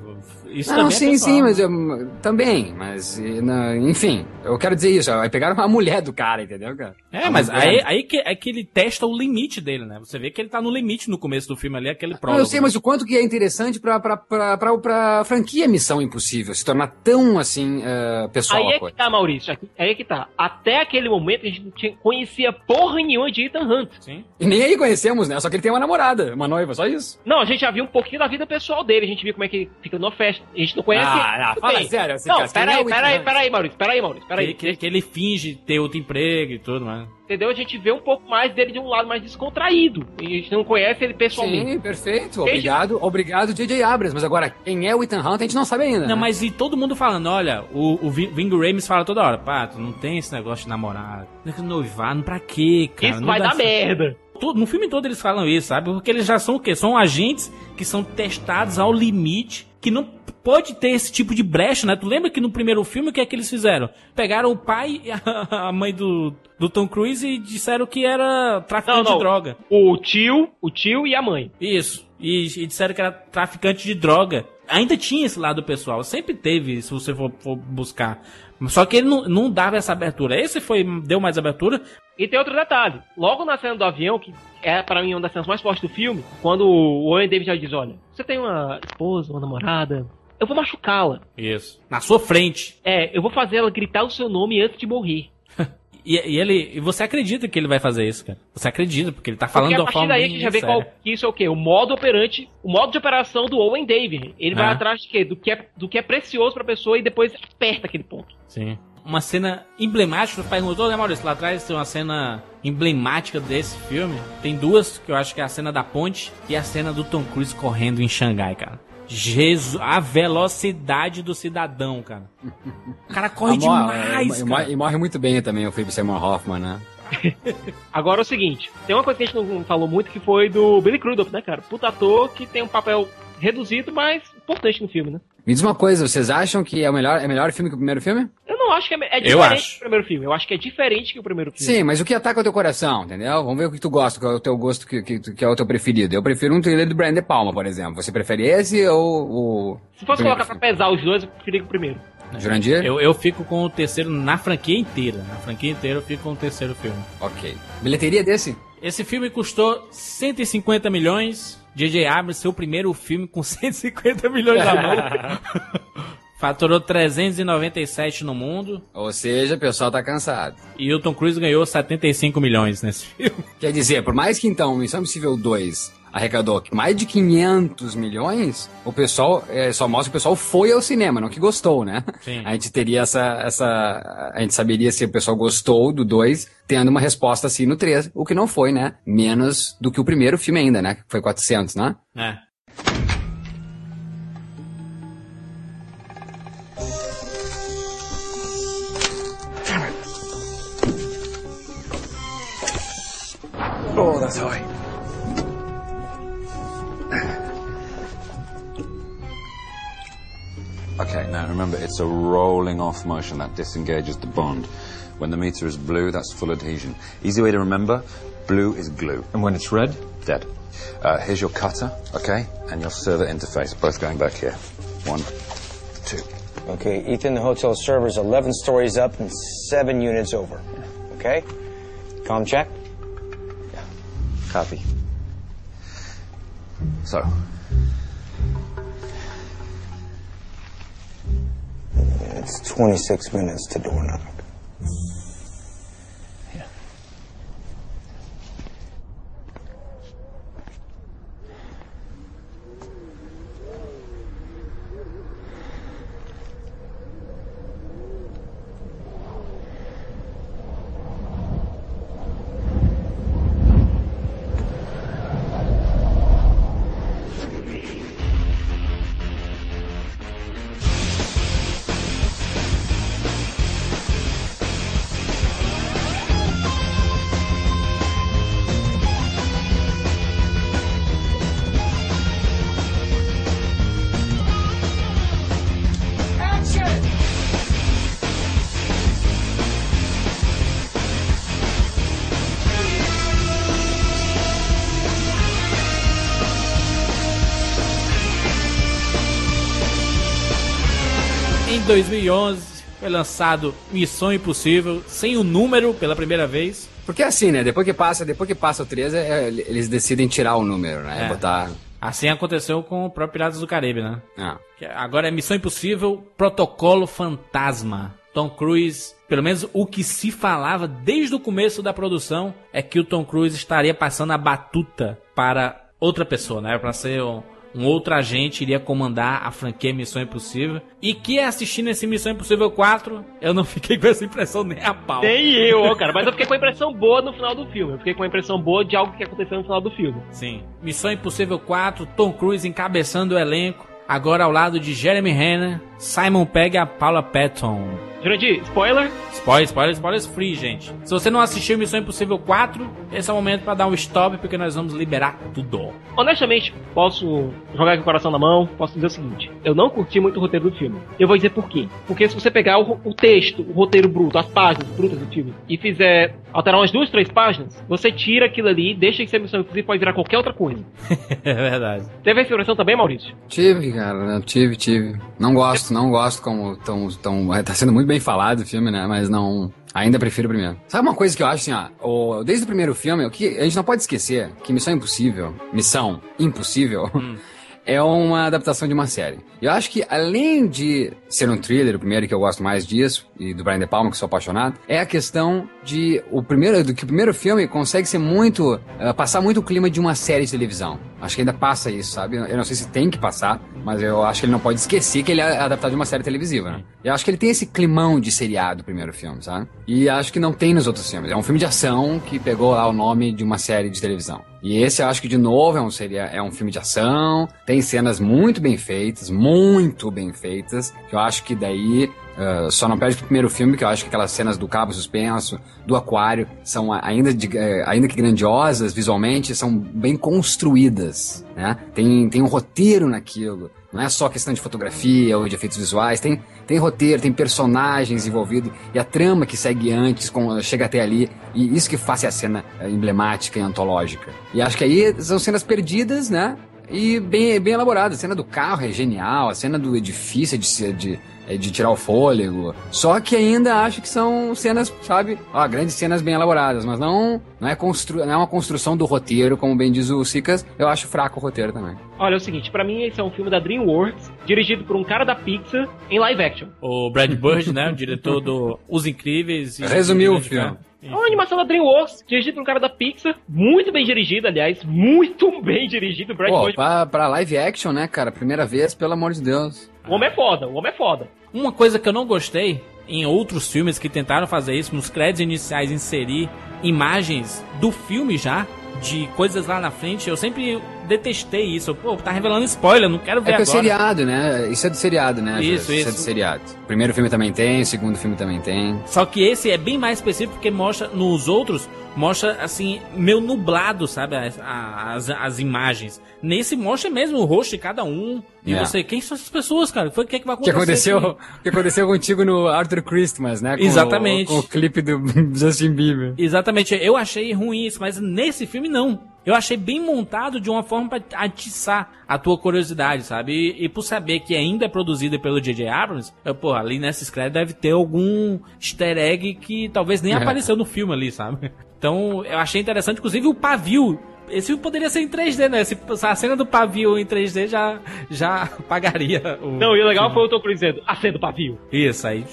Isso não, também sim, é pessoal. sim, mas eu, também, mas na- enfim, eu quero dizer isso, aí pegaram uma mulher do cara, entendeu, cara? É, mas aí, aí que, é que ele testa o limite dele, né? Você vê que ele tá no limite no começo do filme ali, aquele Não, prólogo. eu sei, mas o quanto que é interessante pra, pra, pra, pra, pra franquia Missão Impossível se tornar tão, assim, eh, pessoal Aí a é coisa. que tá, Maurício. aqui- Aí é que tá. Até aquele momento a gente não tinha, conhecia porra nenhuma de Ethan Hunt. Sim. E nem aí conhecemos, né? Só que ele tem uma namorada, uma noiva, só isso. Não, a gente já viu um pouquinho da vida pessoal dele. A gente viu como é que ele fica numa festa. A gente não conhece. Ah, ele. ah, Tudo fala sério, esse Não, é peraí, peraí, peraí, Maurício. Peraí, Maurício. Que, Peraí. que, que ele finge ter outro emprego e tudo, mas... Entendeu? A gente vê um pouco mais dele de um lado mais descontraído. E a gente não conhece ele pessoalmente. Sim, perfeito. Obrigado, obrigado, J.J. Abrams. Mas agora, quem é o Ethan Hunt, a gente não sabe ainda. Não, né? mas e todo mundo falando, olha, o, o Vi- Ving Rames fala toda hora, pá, tu não tem esse negócio de namorar, noivado, pra quê, cara? Isso Não vai dar certo." merda. Todo- no filme todo eles falam isso, sabe? Porque eles já são o quê? São agentes que são testados ao limite, que não pode ter esse tipo de brecha, né? Tu lembra que no primeiro filme o que é que eles fizeram? Pegaram o pai e a, [laughs] a mãe do, do Tom Cruise e disseram que era traficante Não, não. de droga. O tio, o tio e a mãe. Isso. E, e disseram que era traficante de droga. Ainda tinha esse lado pessoal. Sempre teve, se você for, for buscar. Só que ele não, não dava essa abertura. Esse foi deu mais abertura. E tem outro detalhe. Logo na cena do avião, que é pra mim uma das cenas mais fortes do filme, quando o Owen David já diz, olha, você tem uma esposa, uma namorada, eu vou machucá-la. Isso. Na sua frente. É, eu vou fazer ela gritar o seu nome antes de morrer. [laughs] E, e ele, e você acredita que ele vai fazer isso, cara? Você acredita, porque ele tá falando Porque de a partir forma daí a gente já vê qual, que isso é o quê? O modo operante, o modo de operação do Owen David. Ele vai Ah. atrás de quê? Do que é, do que é precioso pra pessoa e depois aperta aquele ponto. Sim. Uma cena emblemática, tu perguntou, né, Maurício? Lá atrás tem uma cena emblemática desse filme. Tem duas, que eu acho que é a cena da ponte e a cena do Tom Cruise correndo em Xangai, cara. Jesus, a velocidade do cidadão, cara. O cara corre Ah, morre- demais, e, cara. e morre muito bem também o Philip Seymour Hoffman, né? [laughs] Agora é o seguinte, tem uma coisa que a gente não falou muito que foi do Billy Crudup, né, cara? Puta ator que tem um papel reduzido, mas importante no filme, né? Me diz uma coisa, vocês acham que é o melhor, é melhor filme que o primeiro filme? Eu não acho que é, é Eu diferente acho. que o primeiro filme. Eu acho que é diferente que o primeiro filme. Sim, mas o que ataca o teu coração, entendeu? Vamos ver o que tu gosta, qual é o teu gosto que, que, que é o teu preferido. Eu prefiro um trailer do Brian De Palma, por exemplo. Você prefere esse ou o... Se fosse colocar pra pesar os dois, eu preferia que o primeiro. Jurandir? Eu, eu fico com o terceiro na franquia inteira. Na franquia inteira eu fico com o terceiro filme. Ok. Bilheteria desse? Esse filme custou 150 milhões. J.J. Abrams, seu primeiro filme com [laughs] 150 milhões na mão. [laughs] Faturou 397 no mundo. Ou seja, o pessoal tá cansado. E o Tom Cruise ganhou 75 milhões nesse filme. Quer dizer, por mais que então Missão Impossível 2 arrecadou mais de 500 milhões, o pessoal é, só mostra que o pessoal foi ao cinema, não que gostou, né? Sim. A gente teria essa, essa. A gente saberia se o pessoal gostou do 2, tendo uma resposta assim no 3, o que não foi, né? Menos do que o primeiro filme ainda, né? Que foi 400, né? É. Oh, that's high. Okay, now remember, it's a rolling off motion that disengages the bond. When the meter is blue, that's full adhesion. Easy way to remember, blue is glue. And when it's red? Dead. Uh, here's your cutter, okay, and your server interface, both going back here. One, two. Okay, Ethan, the hotel server's 11 stories up and 7 units over. Okay? Com check? Copy. So, It's 26 minutes to door knock. 2011 foi lançado Missão Impossível, sem o número pela primeira vez. Porque é assim, né? Depois que passa, depois que passa o 13, é, eles decidem tirar o número, né? É. Botar. Assim aconteceu com o próprio Piratas do Caribe, né? Ah. Agora é Missão Impossível, Protocolo Fantasma. Tom Cruise, pelo menos o que se falava desde o começo da produção é que o Tom Cruise estaria passando a batuta para outra pessoa, né? Para ser um, um outro agente iria comandar a franquia Missão Impossível. E que assistindo esse Missão Impossível 4, eu não [laughs] fiquei com essa impressão nem a pau. Nem eu, cara. Mas eu fiquei com a impressão boa no final do filme. Eu fiquei com a impressão boa de algo que aconteceu no final do filme. Sim. Missão Impossível 4, Tom Cruise encabeçando o elenco. Agora ao lado de Jeremy Renner, Simon Pegg e a Paula Patton. Jurandir, spoiler? Spoiler, spoiler, spoilers free, gente. Se você não assistiu Missão Impossível 4, esse é o momento pra dar um stop, porque nós vamos liberar tudo. Honestamente, posso jogar aqui o coração na mão, posso dizer o seguinte: eu não curti muito o roteiro do filme. Eu vou dizer por quê. Porque se você pegar o, o texto, o roteiro bruto, as páginas brutas do filme, e fizer alterar umas duas, três páginas, você tira aquilo ali, deixa de ser missão impossível e pode virar qualquer outra coisa. [laughs] é verdade. Teve essa impressão também, Maurício? Tive, cara, tive, tive. Não gosto, não gosto como tão, tão. é, Tá sendo muito bem falado o filme, né? Mas não. Ainda prefiro o primeiro. Sabe uma coisa que eu acho assim, ó? o- desde o primeiro filme, o que a gente não pode esquecer que Missão Impossível, Missão Impossível, [laughs] é uma adaptação de uma série. Eu acho que além de ser um thriller, o primeiro que eu gosto mais disso, e do Brian De Palma, que sou apaixonado, é a questão de o primeiro, do que o primeiro filme consegue ser muito, eh, passar muito o clima de uma série de televisão. Acho que ainda passa isso, sabe? Eu não sei se tem que passar, mas eu acho que ele não pode esquecer que ele é adaptado de uma série televisiva, né? Eu acho que ele tem esse climão de seriado, o primeiro filme, sabe? E acho que não tem nos outros filmes. É um filme de ação que pegou lá o nome de uma série de televisão. E esse eu acho que, de novo, é um, seria, é um filme de ação, tem cenas muito bem feitas, muito bem feitas, que eu acho que daí Uh, só não perde pro primeiro filme, que eu acho que aquelas cenas do cabo suspenso, do aquário, são ainda, de- eh, ainda que grandiosas visualmente, são bem construídas, né? Tem, tem um roteiro naquilo. Não é só questão de fotografia ou de efeitos visuais, tem, tem roteiro, tem personagens envolvidos e a trama que segue antes, com, chega até ali, e isso que faz a cena eh, emblemática e antológica. E acho que aí são cenas perdidas, né? E bem, bem elaborada. A cena do carro é genial, a cena do edifício de, de, de tirar o fôlego. Só que ainda acho que são cenas, sabe? Ó, grandes cenas bem elaboradas, mas não, não, é constru, não é uma construção do roteiro, como bem diz o Sicas. Eu acho fraco o roteiro também. Olha, é o seguinte, pra mim esse é um filme da DreamWorks, dirigido por um cara da Pixar, em live action. O Brad Bird, né? O diretor do Os Incríveis. e- Resumiu o e- É uma animação da DreamWorks, dirigido por um cara da Pixar, muito bem dirigido, aliás, muito [laughs] bem dirigido. Brad Pô, Bird, pra, pra live action, né, cara? Primeira vez, pelo amor de Deus. o homem é foda, o homem é foda. Uma coisa que eu não gostei em outros filmes que tentaram fazer isso, nos créditos iniciais inserir imagens do filme já, de coisas lá na frente, eu sempre detestei isso. Pô, tá revelando spoiler, não quero ver É é agora. seriado, né? Isso é do seriado, né? Isso, Júlio? isso. é do seriado. O primeiro filme também tem, o segundo filme também tem. Só que esse é bem mais específico porque mostra nos outros mostra, assim, meio nublado, sabe? As, as, as imagens. Nesse mostra mesmo o rosto de cada um. E É. você, quem são essas pessoas, cara? Foi o que, é que vai O que acontecer? aconteceu, aqui? que aconteceu contigo no Arthur Christmas, né? Com Exatamente. O, com o clipe do [laughs] Justin Bieber. Exatamente, eu achei ruim isso, mas nesse filme não. Eu achei bem montado de uma forma pra atiçar a tua curiosidade, sabe? E, e por saber que ainda é produzida pelo J.J. Abrams, eu, pô, ali nessa screen deve ter algum easter egg que talvez nem É. apareceu no filme ali, sabe? Então, eu achei interessante, inclusive o pavio. Esse poderia ser em 3D, né? Se a cena do pavio em 3D já, já [laughs] pagaria o. Não, e o legal foi o Tom Cruise dizendo, acenda o pavio. Isso aí.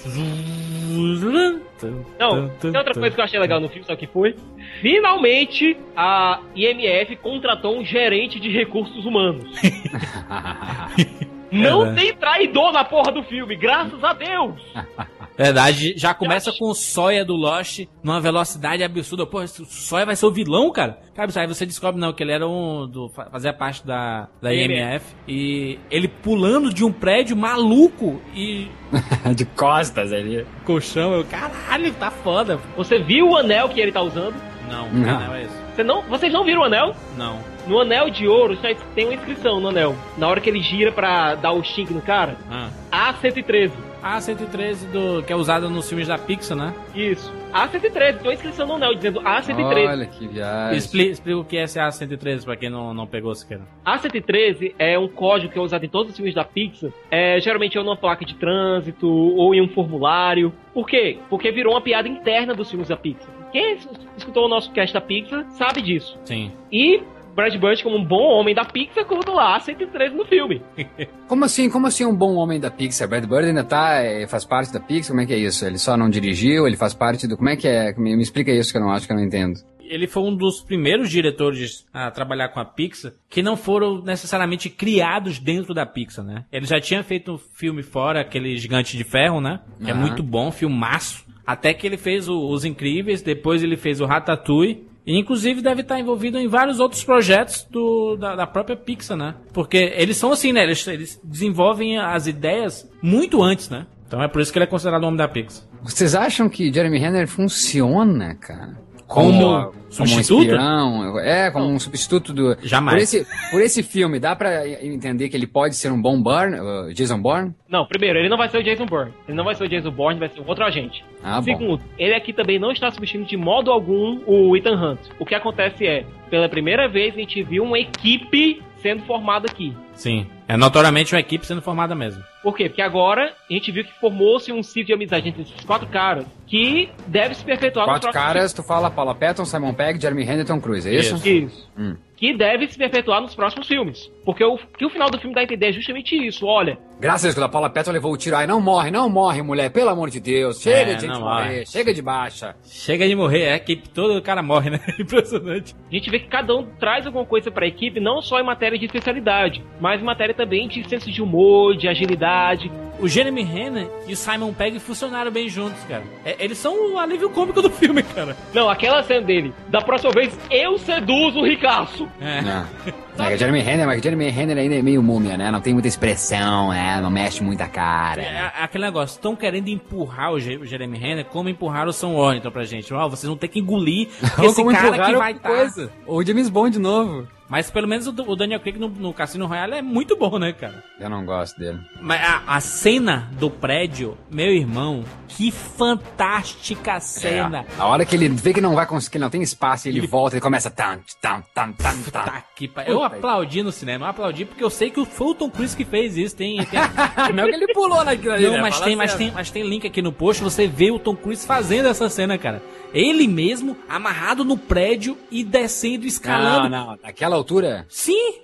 Não, tem outra coisa que eu achei legal no filme, sabe o que foi? Finalmente, a IMF contratou um gerente de recursos humanos. [laughs] Não É, né? tem traidor na porra do filme, graças a Deus! [laughs] Verdade, já começa com o Sawyer do Lost numa velocidade absurda. Pô, esse Sawyer vai ser o vilão, cara? Cara, aí você descobre não que ele era um do fa- fazia parte da da IMF e ele pulando de um prédio maluco e [laughs] de costas ali. colchão, eu, caralho, tá foda. Você viu o anel que ele tá usando? Não, Não. não, é isso. Você não, vocês não viram o anel? Não. No anel de ouro só tem uma inscrição no anel. Na hora que ele gira pra dar o xing no cara, Ah. A113. A113 do que é usado nos filmes da Pixar, né? Isso. A113, tem uma inscrição no anel dizendo A113. Olha que viagem. Explica, explica o que é esse A113 pra quem não, não pegou sequer. A113 é um código que é usado em todos os filmes da Pixar. É, geralmente é numa placa de trânsito ou em um formulário. Por quê? Porque virou uma piada interna dos filmes da Pixar. Quem es- escutou o nosso cast da Pixar sabe disso. Sim. E Brad Bird, como um bom homem da Pixar, colocou lá A113 no filme. [laughs] Como assim? Como assim um bom homem da Pixar? Brad Bird ainda tá, eh, faz parte da Pixar? Como é que é isso? Ele só não dirigiu, ele faz parte do... Como é que é? Me, me explica isso que eu não acho que eu não entendo. ele foi um dos primeiros diretores a trabalhar com a Pixar que não foram necessariamente criados dentro da Pixar, né? Ele já tinha feito um filme fora, aquele Gigante de Ferro, né? Que é muito bom, filmaço. Até que ele fez o- Os Incríveis, depois ele fez o Ratatouille. E inclusive deve estar envolvido em vários outros projetos do, da, da própria Pixar, né? Porque eles são assim, né? Eles, eles desenvolvem as ideias muito antes, né? Então é por isso que ele é considerado o homem da Pixar. Vocês acham que Jeremy Renner funciona, cara? Como um substituto? espião? É, como um substituto do... Jamais. Por esse, por esse filme, dá pra entender que ele pode ser um bom Bourne, uh, Jason Bourne? Não, primeiro, ele não vai ser o Jason Bourne. Ele não vai ser o Jason Bourne, vai ser um outro agente. Ah, bom. Segundo, ele aqui também não está substituindo de modo algum o Ethan Hunt. O que acontece é, pela primeira vez a gente viu uma equipe sendo formada aqui. Sim. É notoriamente uma equipe sendo formada mesmo. Por quê? Porque agora a gente viu que formou-se um ciclo de amizade entre esses quatro caras que deve se perpetuar Quatro nos próximos caras, tu fala Paula Patton, Simon Pegg, Jeremy Renner e Tom Cruise, é isso? Isso. Hum. Que deve se perpetuar nos próximos filmes. Porque o que o final do filme dá a entender é justamente isso. Olha, Graças a Deus que a Paula Patton levou o tiro. Ai, não morre, não morre, mulher, pelo amor de Deus. Chega É, de morrer, morre. chega de baixa. Chega de morrer, é a equipe toda, o cara morre, né? [laughs] Impressionante. a gente vê que cada um traz alguma coisa pra equipe, não só em matéria de especialidade, mas em matéria também de senso de humor, de agilidade. O Jeremy Renner e o Simon Pegg funcionaram bem juntos, cara. É, eles são o alívio cômico do filme, cara. Não, aquela cena dele, da próxima vez eu seduzo o ricaço. É. Não. [laughs] É, que Jeremy Renner, mas Jeremy Renner ainda é meio múmia, né? Não tem muita expressão, né? Não mexe muita cara. É, é aquele negócio, estão querendo empurrar o, Je- o Jeremy Renner como empurraram o Sam Warrington pra gente. Ó, vocês vão ter que engolir [laughs] esse cara que vai estar. coisa. Ou James Bond de novo. Mas pelo menos o, Daniel Craig no, no Cassino Royale é muito bom, né, cara? Eu não gosto dele. Mas a, a cena do prédio, meu irmão, que fantástica cena. É, a hora que ele vê que não vai conseguir, não tem espaço, ele volta, ele começa tan, tan, tan, tan. Tá pa- Eu aplaudi no cinema, eu aplaudi porque eu sei que foi o Tom Cruise que fez isso. Tem, tem... [laughs] não que ele pulou naquilo ali, Não, né? mas tem, mas, tem, mas tem link aqui no post, você vê o Tom Cruise fazendo essa cena, cara. Ele mesmo, amarrado no prédio e descendo, escalando. Não, não, naquela altura... Sim!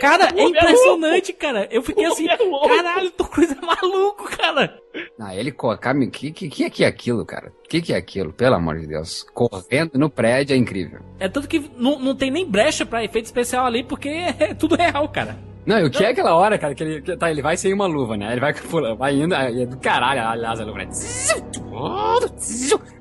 Cara, [laughs] é é impressionante, cara. Eu fiquei assim, é caralho, Cruise é maluco, cara. Ah, ele colocar... O que, que, que é que é aquilo, cara? O que, que é aquilo? Pelo amor de Deus. Correndo no prédio é incrível. É tanto que não, não tem nem brecha pra efeito especial ali, porque [laughs] é tudo real, cara. Não, e o que é aquela hora, cara, que ele, que- tá, ele vai sem uma luva, né? Ele vai, pula- vai indo, aí é do caralho, aliás, a luva, né?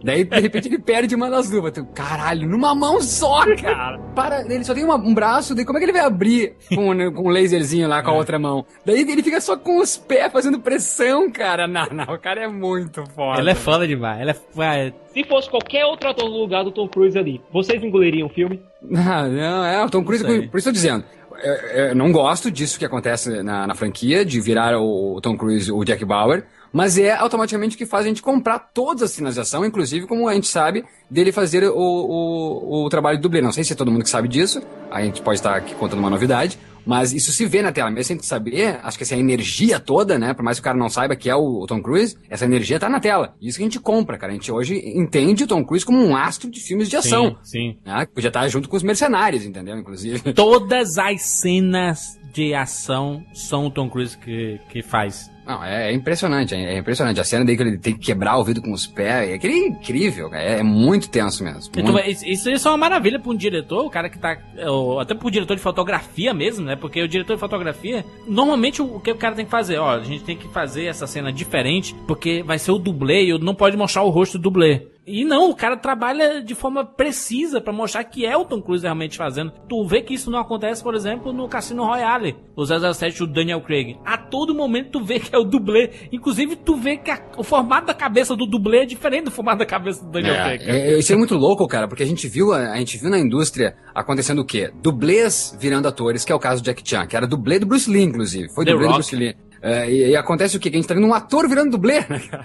Daí, de repente, ele perde uma das duas. Tu, Caralho, numa mão só, cara. Para, ele só tem uma- um braço, daí como é que ele vai abrir com, com um laserzinho lá com a outra mão? Daí ele fica só com os pés fazendo pressão, cara. Não, não, o cara é muito foda. Ela é foda demais. Ela é, Se fosse qualquer outro ator no lugar do Tom Cruise ali, vocês engoliriam o filme? Não, não, é, o Tom Cruise, por isso eu tô dizendo. Eu, eu não gosto disso que acontece na, na franquia, de virar o, o Tom Cruise o Jack Bauer, mas é automaticamente o que faz a gente comprar todas as cenas de ação, inclusive, como a gente sabe, dele fazer o, o, o trabalho de dublê. Não sei se é todo mundo que sabe disso, a gente pode estar aqui contando uma novidade, mas isso se vê na tela, mesmo sem tu saber, acho que essa energia toda, né, por mais que o cara não saiba que é o, o Tom Cruise, essa energia tá na tela. Isso que a gente compra, cara. A gente hoje entende o Tom Cruise como um astro de filmes de ação. Sim, sim. né, podia estar junto com os mercenários, entendeu? Inclusive. Todas as cenas de ação são o Tom Cruise que, que faz. Não, é, é impressionante, é, é impressionante. A cena dele que ele tem que quebrar o vidro com os pés, é, aquele é incrível, cara. É, é muito tenso mesmo. Então, Muito. isso, isso isso é uma maravilha pra um diretor, o cara que tá. ou Até pro diretor de fotografia mesmo, né? Porque o diretor de fotografia, normalmente o, o que o cara tem que fazer? Ó, a gente tem que fazer essa cena diferente, porque vai ser o dublê e não pode mostrar o rosto do dublê. E não, o cara trabalha de forma precisa pra mostrar que é o Tom Cruise realmente fazendo. Tu vê que isso não acontece, por exemplo, no Cassino Royale, o 007 do Daniel Craig. A todo momento tu vê que é o dublê. Inclusive, tu vê que a- o formato da cabeça do dublê é diferente do formato da cabeça do Daniel É, Craig. é, isso é muito louco, cara, porque a gente viu, a, a gente viu na indústria acontecendo o quê? Dublês virando atores, que é o caso do Jack Chan, que era dublê do Bruce Lee, inclusive. Foi The dublê do Rock. Bruce Lee. É, e, e acontece o quê? Que a gente tá vendo um ator virando dublê, né, cara?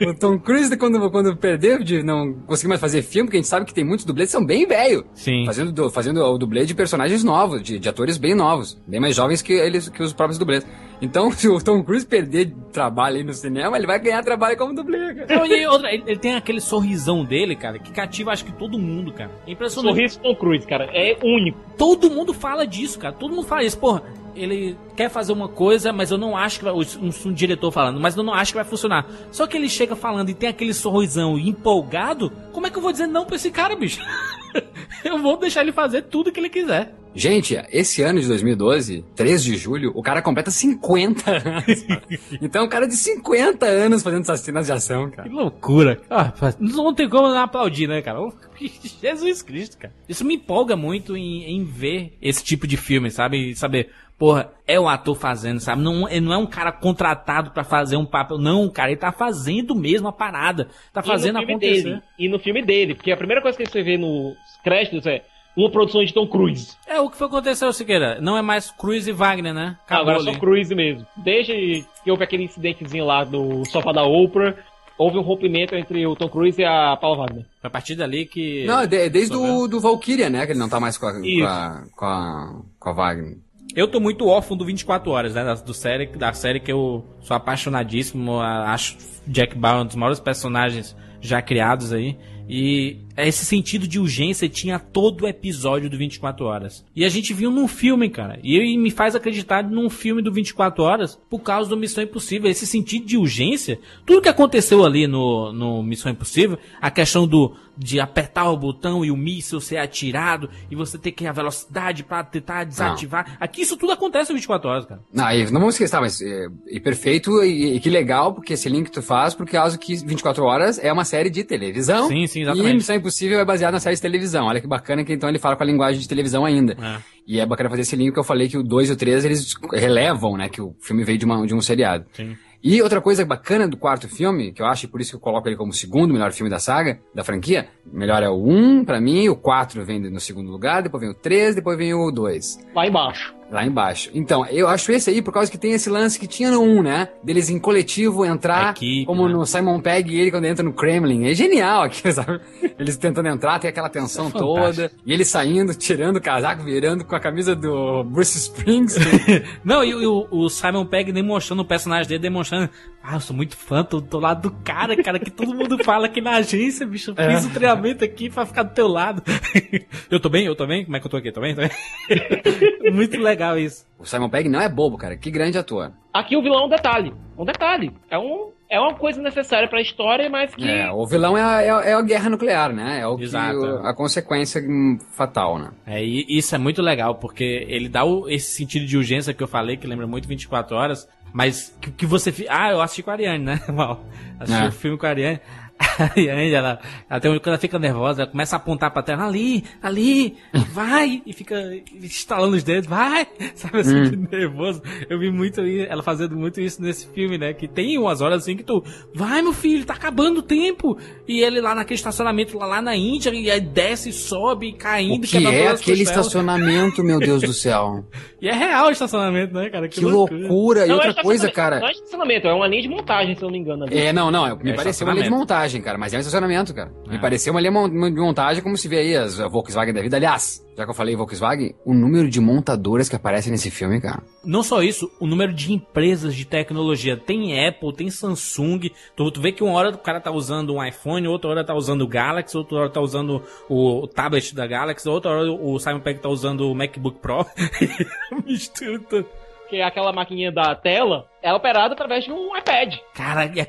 [laughs] o Tom Cruise, quando, quando perdeu de não conseguir mais fazer filme, porque a gente sabe que tem muitos dublês que são bem velho. Sim. Fazendo, fazendo o dublê de personagens novos, de, de atores bem novos, bem mais jovens que eles, que os próprios dublês. Então, [laughs] se o Tom Cruise perder trabalho aí no cinema, ele vai ganhar trabalho como dublê, cara. Não, e outra, ele, ele tem aquele sorrisão dele, cara, que cativa acho que todo mundo, cara. É impressionante. Sorriso Tom Cruise, cara, é único. Todo mundo fala disso, cara. Todo mundo fala isso. Porra, ele quer fazer uma coisa, mas eu não acho que vai. Um, um diretor falando, mas eu não acho que vai funcionar. Só que ele chega falando e tem aquele sorrisão empolgado. Como é que eu vou dizer não pra esse cara, bicho? [laughs] eu vou deixar ele fazer tudo que ele quiser. Gente, esse ano de 2012, 3 de julho, o cara completa 50 anos. então, um cara de 50 anos fazendo essas cenas de ação, cara. Que loucura. Ah, não tem como não aplaudir, né, cara? [laughs] Jesus Cristo, cara. Isso me empolga muito em, em ver esse tipo de filme, sabe? E saber, porra, é o ator fazendo, sabe? Não, ele não é um cara contratado pra fazer um papel. Não, cara, ele tá fazendo mesmo a parada. Tá fazendo acontecer. Dele, e no filme dele, porque a primeira coisa que você vê nos créditos é uma produção de Tom Cruise. É, o que foi aconteceu, Siqueira? Não é mais Cruz e Wagner, né? Ah, agora é só ali. Cruise mesmo. Desde que houve aquele incidentezinho lá do sofá da Oprah, houve um rompimento entre o Tom Cruise e a Paula Wagner. A partir dali que. Não, de- desde o do Valkyria, né? Que ele não tá mais com a, com a, com a, com a Wagner. Eu tô muito órfão do 24 Horas, né? Da, do série, da série que eu sou apaixonadíssimo. Acho Jack Bauer um dos maiores personagens já criados aí. E esse sentido de urgência tinha todo o episódio do 24 Horas. E a gente viu num filme, cara. E me faz acreditar num filme do 24 Horas por causa do Missão Impossível. Esse sentido de urgência, tudo que aconteceu ali no, no Missão Impossível, a questão do de apertar o botão e o míssil ser atirado e você ter que ir a velocidade pra tentar desativar. Aqui isso tudo acontece no 24 Horas, cara. Não, e não vamos esquecer, mas é, e perfeito e, e que legal, porque esse link tu faz, por causa que 24 Horas é uma série de televisão. Sim, sim, exatamente. E Missão Impossível é baseado na série de televisão. Olha que bacana que então ele fala com a linguagem de televisão ainda. É. E é bacana fazer esse link que eu falei que o 2 e o 3 eles relevam, né, que o filme veio de, uma, de um seriado. Sim. E outra coisa bacana do quarto filme, que eu acho, e por isso que eu coloco ele como o segundo melhor filme da saga, da franquia, melhor é o 1 pra mim, o 4 vem no segundo lugar, depois vem o 3, depois vem o 2. Lá embaixo. Lá embaixo. Então, eu acho esse aí por causa que tem esse lance que tinha no 1, né? Deles em coletivo entrar, como no Simon Pegg e ele quando entra no Kremlin. É genial aqui, [laughs] sabe? Eles tentando entrar, tem aquela tensão toda. E ele saindo, tirando o casaco, virando com a camisa do Bruce Springsteen. [laughs] Não, e, o, o Simon Pegg demonstrando o personagem dele, demonstrando. Ah, eu sou muito fã, tô do lado do cara, cara, que todo mundo fala aqui na agência, bicho. Eu fiz É. o treinamento aqui pra ficar do teu lado. [laughs] eu tô bem? Eu tô bem? Como é que eu tô aqui? Tô bem? Tô bem? [laughs] muito legal isso. o Simon Pegg não é bobo, cara. Que grande ator. Aqui o vilão é um detalhe. Um detalhe. É, um, é uma coisa necessária pra história, mas que. É, o vilão é a, é a- é a guerra nuclear, né? É o que, Exato. o- a consequência fatal, né? É, e isso é muito legal, porque ele dá o- esse sentido de urgência que eu falei, que lembra muito 24 horas, Mas que, que você. Ah, eu assisti com a Ariane, né? [laughs] Mal. Assisti É. o filme com a Ariane. [laughs] A Ariane, ela, ela tem, um- quando ela fica nervosa, ela começa a apontar pra tela, ali, ali, vai, e fica estalando os dedos, vai, [laughs] sabe assim, Hum. que nervoso. Eu vi muito i- ela fazendo muito isso nesse filme, né? Que tem umas horas assim que tu, vai meu filho, tá acabando o tempo. E ele lá naquele estacionamento lá, lá na Índia, e aí desce, sobe, caindo, O que é aquele estacionamento, meu Deus do céu? [laughs] E é real o estacionamento, né, cara? Que loucura. E Não, outra é coisa, cara. Não é estacionamento, é uma linha de montagem, se eu não me engano. ali. É, não, não, me É pareceu uma linha de estacionamento. Montagem, cara, mas é um estacionamento, cara. Me É. pareceu uma linha de montagem como se vê aí as a Volkswagen da vida. Aliás, já que eu falei Volkswagen, o número de montadoras que aparecem nesse filme, cara. Não só isso, o número de empresas de tecnologia. Tem Apple, tem Samsung. Tu, tu vê que uma hora o cara tá usando um iPhone, outra hora tá usando o Galaxy, outra hora tá usando o, o tablet da Galaxy, outra hora o Simon Pegg tá usando o MacBook Pro. [laughs] Mistura tudo. Que é aquela maquininha da tela é operada através de um iPad. Cara, e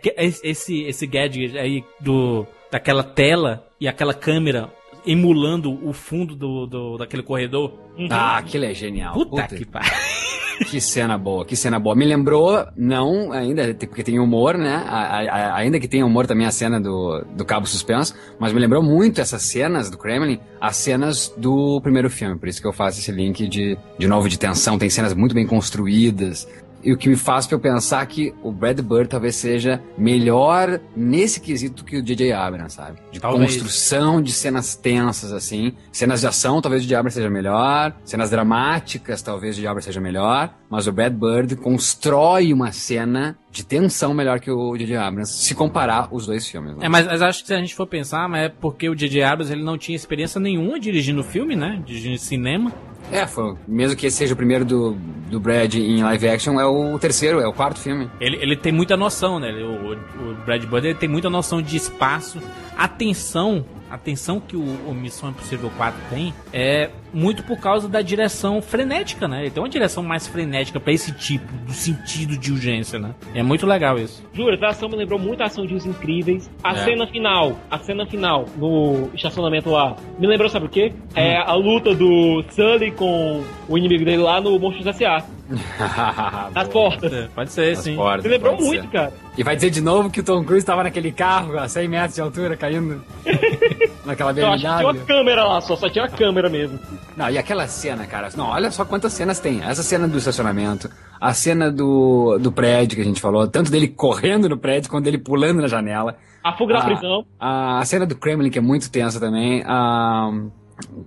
esse, esse gadget aí do, daquela tela e aquela câmera emulando o fundo do, do- daquele corredor. Ah, aquilo é genial. Puta, que pariu. [laughs] Que cena boa, que cena boa. Me lembrou, não ainda, porque tem humor, né? A- a- ainda que tenha humor também a cena do, do Cabo Suspenso, mas me lembrou muito essas cenas do Kremlin, as cenas do primeiro filme. Por isso que eu faço esse link de, de novo de tensão. Tem cenas muito bem construídas. E o que me faz eu pensar que o Brad Bird talvez seja melhor nesse quesito que o J.J. Abrams, sabe? De Talvez. construção de cenas tensas, assim. Cenas de ação, talvez o de Abrams seja melhor. Cenas dramáticas, talvez o de Abrams seja melhor. Mas o Brad Bird constrói uma cena de tensão melhor que o J.J. Abrams, se comparar os dois filmes. né? É, mas, mas acho que se a gente for pensar, mas é porque o J.J. Abrams ele não tinha experiência nenhuma dirigindo filme, né? Dirigindo cinema. É, foi, mesmo que esse seja o primeiro do, do Brad em live action, é o terceiro, é o quarto filme. Ele, ele tem muita noção, né? O, o Brad Bird tem muita noção de espaço. Atenção, atenção que o, o Missão Impossível 4 tem é muito por causa da direção frenética, né? Ele tem uma direção mais frenética pra esse tipo, do sentido de urgência, né? É muito legal isso. Juro, a ação me lembrou muito a ação de Os Incríveis. A É. cena final, a cena final no estacionamento lá, me lembrou, sabe o quê? É a luta do Sully com o inimigo dele lá no Monstros S.A. [laughs] Nas portas. É, pode ser, Nas sim. portas, Me lembrou muito, ser. cara. E vai dizer de novo que o Tom Cruise estava naquele carro a 100 metros de altura, caindo [laughs] naquela Só acho que tinha uma BMW. câmera lá, só, só tinha uma câmera mesmo. Não, e aquela cena, cara, não, olha só quantas cenas tem. Essa cena do estacionamento, a cena do, do prédio que a gente falou, tanto dele correndo no prédio quanto dele pulando na janela. A fuga da Ah, prisão. A, a cena do Kremlin, que é muito tensa também. A,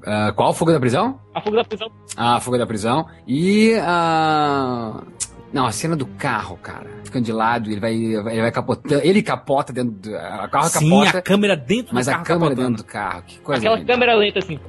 a- qual fuga da prisão? A fuga da prisão. A fuga da prisão. E a. Não, a cena do carro, cara. Ficando de lado, ele vai, ele vai capotando. Ele capota dentro do. O carro Sim, capota. a câmera dentro Mas do a carro câmera capotando. dentro do carro. Que coisa Aquela genial. câmera lenta assim.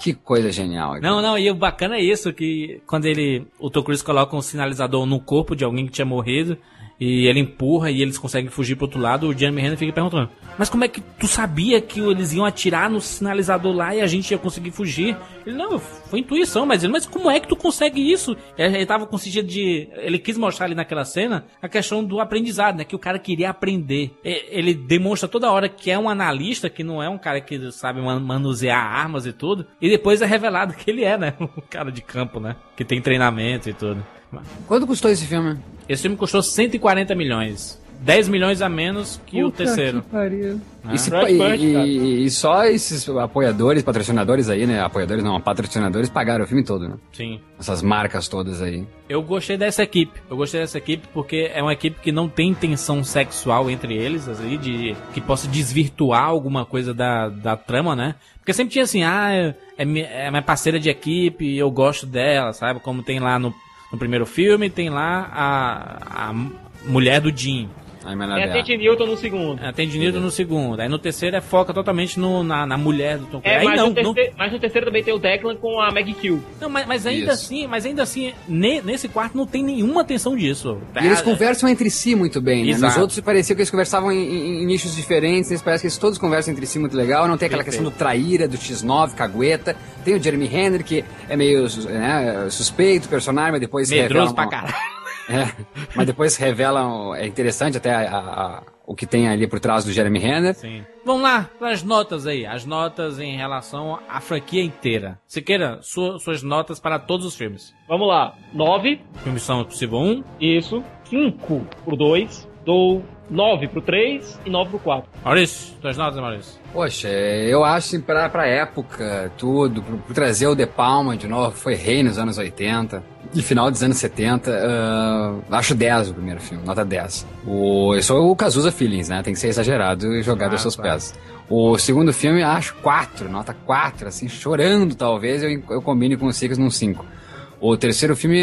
Que coisa genial. aqui. Não, não, e o bacana é isso, que quando ele. O Tom Cruise coloca um sinalizador no corpo de alguém que tinha morrido. E ele empurra e eles conseguem fugir pro outro lado. O Jeremy Renner fica perguntando: Mas como é que tu sabia que eles iam atirar no sinalizador lá e a gente ia conseguir fugir? Ele: Não, foi intuição, mas ele: Mas como é que tu consegue isso? Ele, tava com sentido de. Ele quis mostrar ali naquela cena a questão do aprendizado, né? Que o cara queria aprender. Ele demonstra toda hora que é um analista, que não é um cara que sabe man- manusear armas e tudo. E depois é revelado que ele é, né? [laughs] Um cara de campo, né? Que tem treinamento e tudo. Quanto custou esse filme? Esse filme custou 140 milhões. 10 milhões a menos que o terceiro. E, se- Brad e- Pitt, cara. e- e só esses apoiadores, patrocinadores aí, né? Apoiadores não, patrocinadores pagaram o filme todo, né? Sim. Essas marcas todas aí. Eu gostei dessa equipe. Eu gostei dessa equipe porque é uma equipe que não tem tensão sexual entre eles, assim, de que possa desvirtuar alguma coisa da, da trama, né? Porque sempre tinha assim, ah, é, é é minha parceira de equipe, eu gosto dela, sabe? Como tem lá no, no primeiro filme, tem lá a, a mulher do Jim. Aí, É a Tate Newton no segundo. É, tem Newton no segundo. Aí no terceiro é foca totalmente no, na, na mulher do Tom Cruise. É, Aí mas, não, no não, terceiro, mas no terceiro também tem o Declan com a Maggie Kill. Não, mas, mas ainda Isso. assim, mas ainda assim, ne- nesse quarto não tem nenhuma tensão disso. E eles conversam entre si muito bem, né? Nos Exato. outros parecia que eles conversavam em, em- em nichos diferentes, nesse parece que eles todos conversam entre si muito legal, não tem aquela Perfeito. questão do traíra, do X9, cagueta. Tem o Jeremy Renner, que é meio né, suspeito, personagem, mas depois Medroso revela pra uma- caralho. É, mas depois revelam, é interessante até a- a- a- o que tem ali por trás do Jeremy Renner. Sim. Vamos lá, as notas aí. As notas em relação à franquia inteira. Siqueira, sua- suas notas para todos os filmes. Vamos lá. 9. Filme Missão Impossível 1. Isso. 5 pro 2. Dou 9 pro 3 e 9 pro 4. Maurício, suas notas, Maurício. Poxa, eu acho assim, pra, pra época, tudo, pro, pro trazer o De Palma de novo, foi rei nos anos 80 e final dos anos 70, ah, acho 10 o primeiro filme, nota 10. O, eu sou o Cazuza Feelings, né? Tem que ser exagerado e jogado Ah, aos seus tá. pés. O segundo filme, acho 4, nota 4, assim, chorando talvez, eu, eu combine com o Six num 5. O terceiro filme,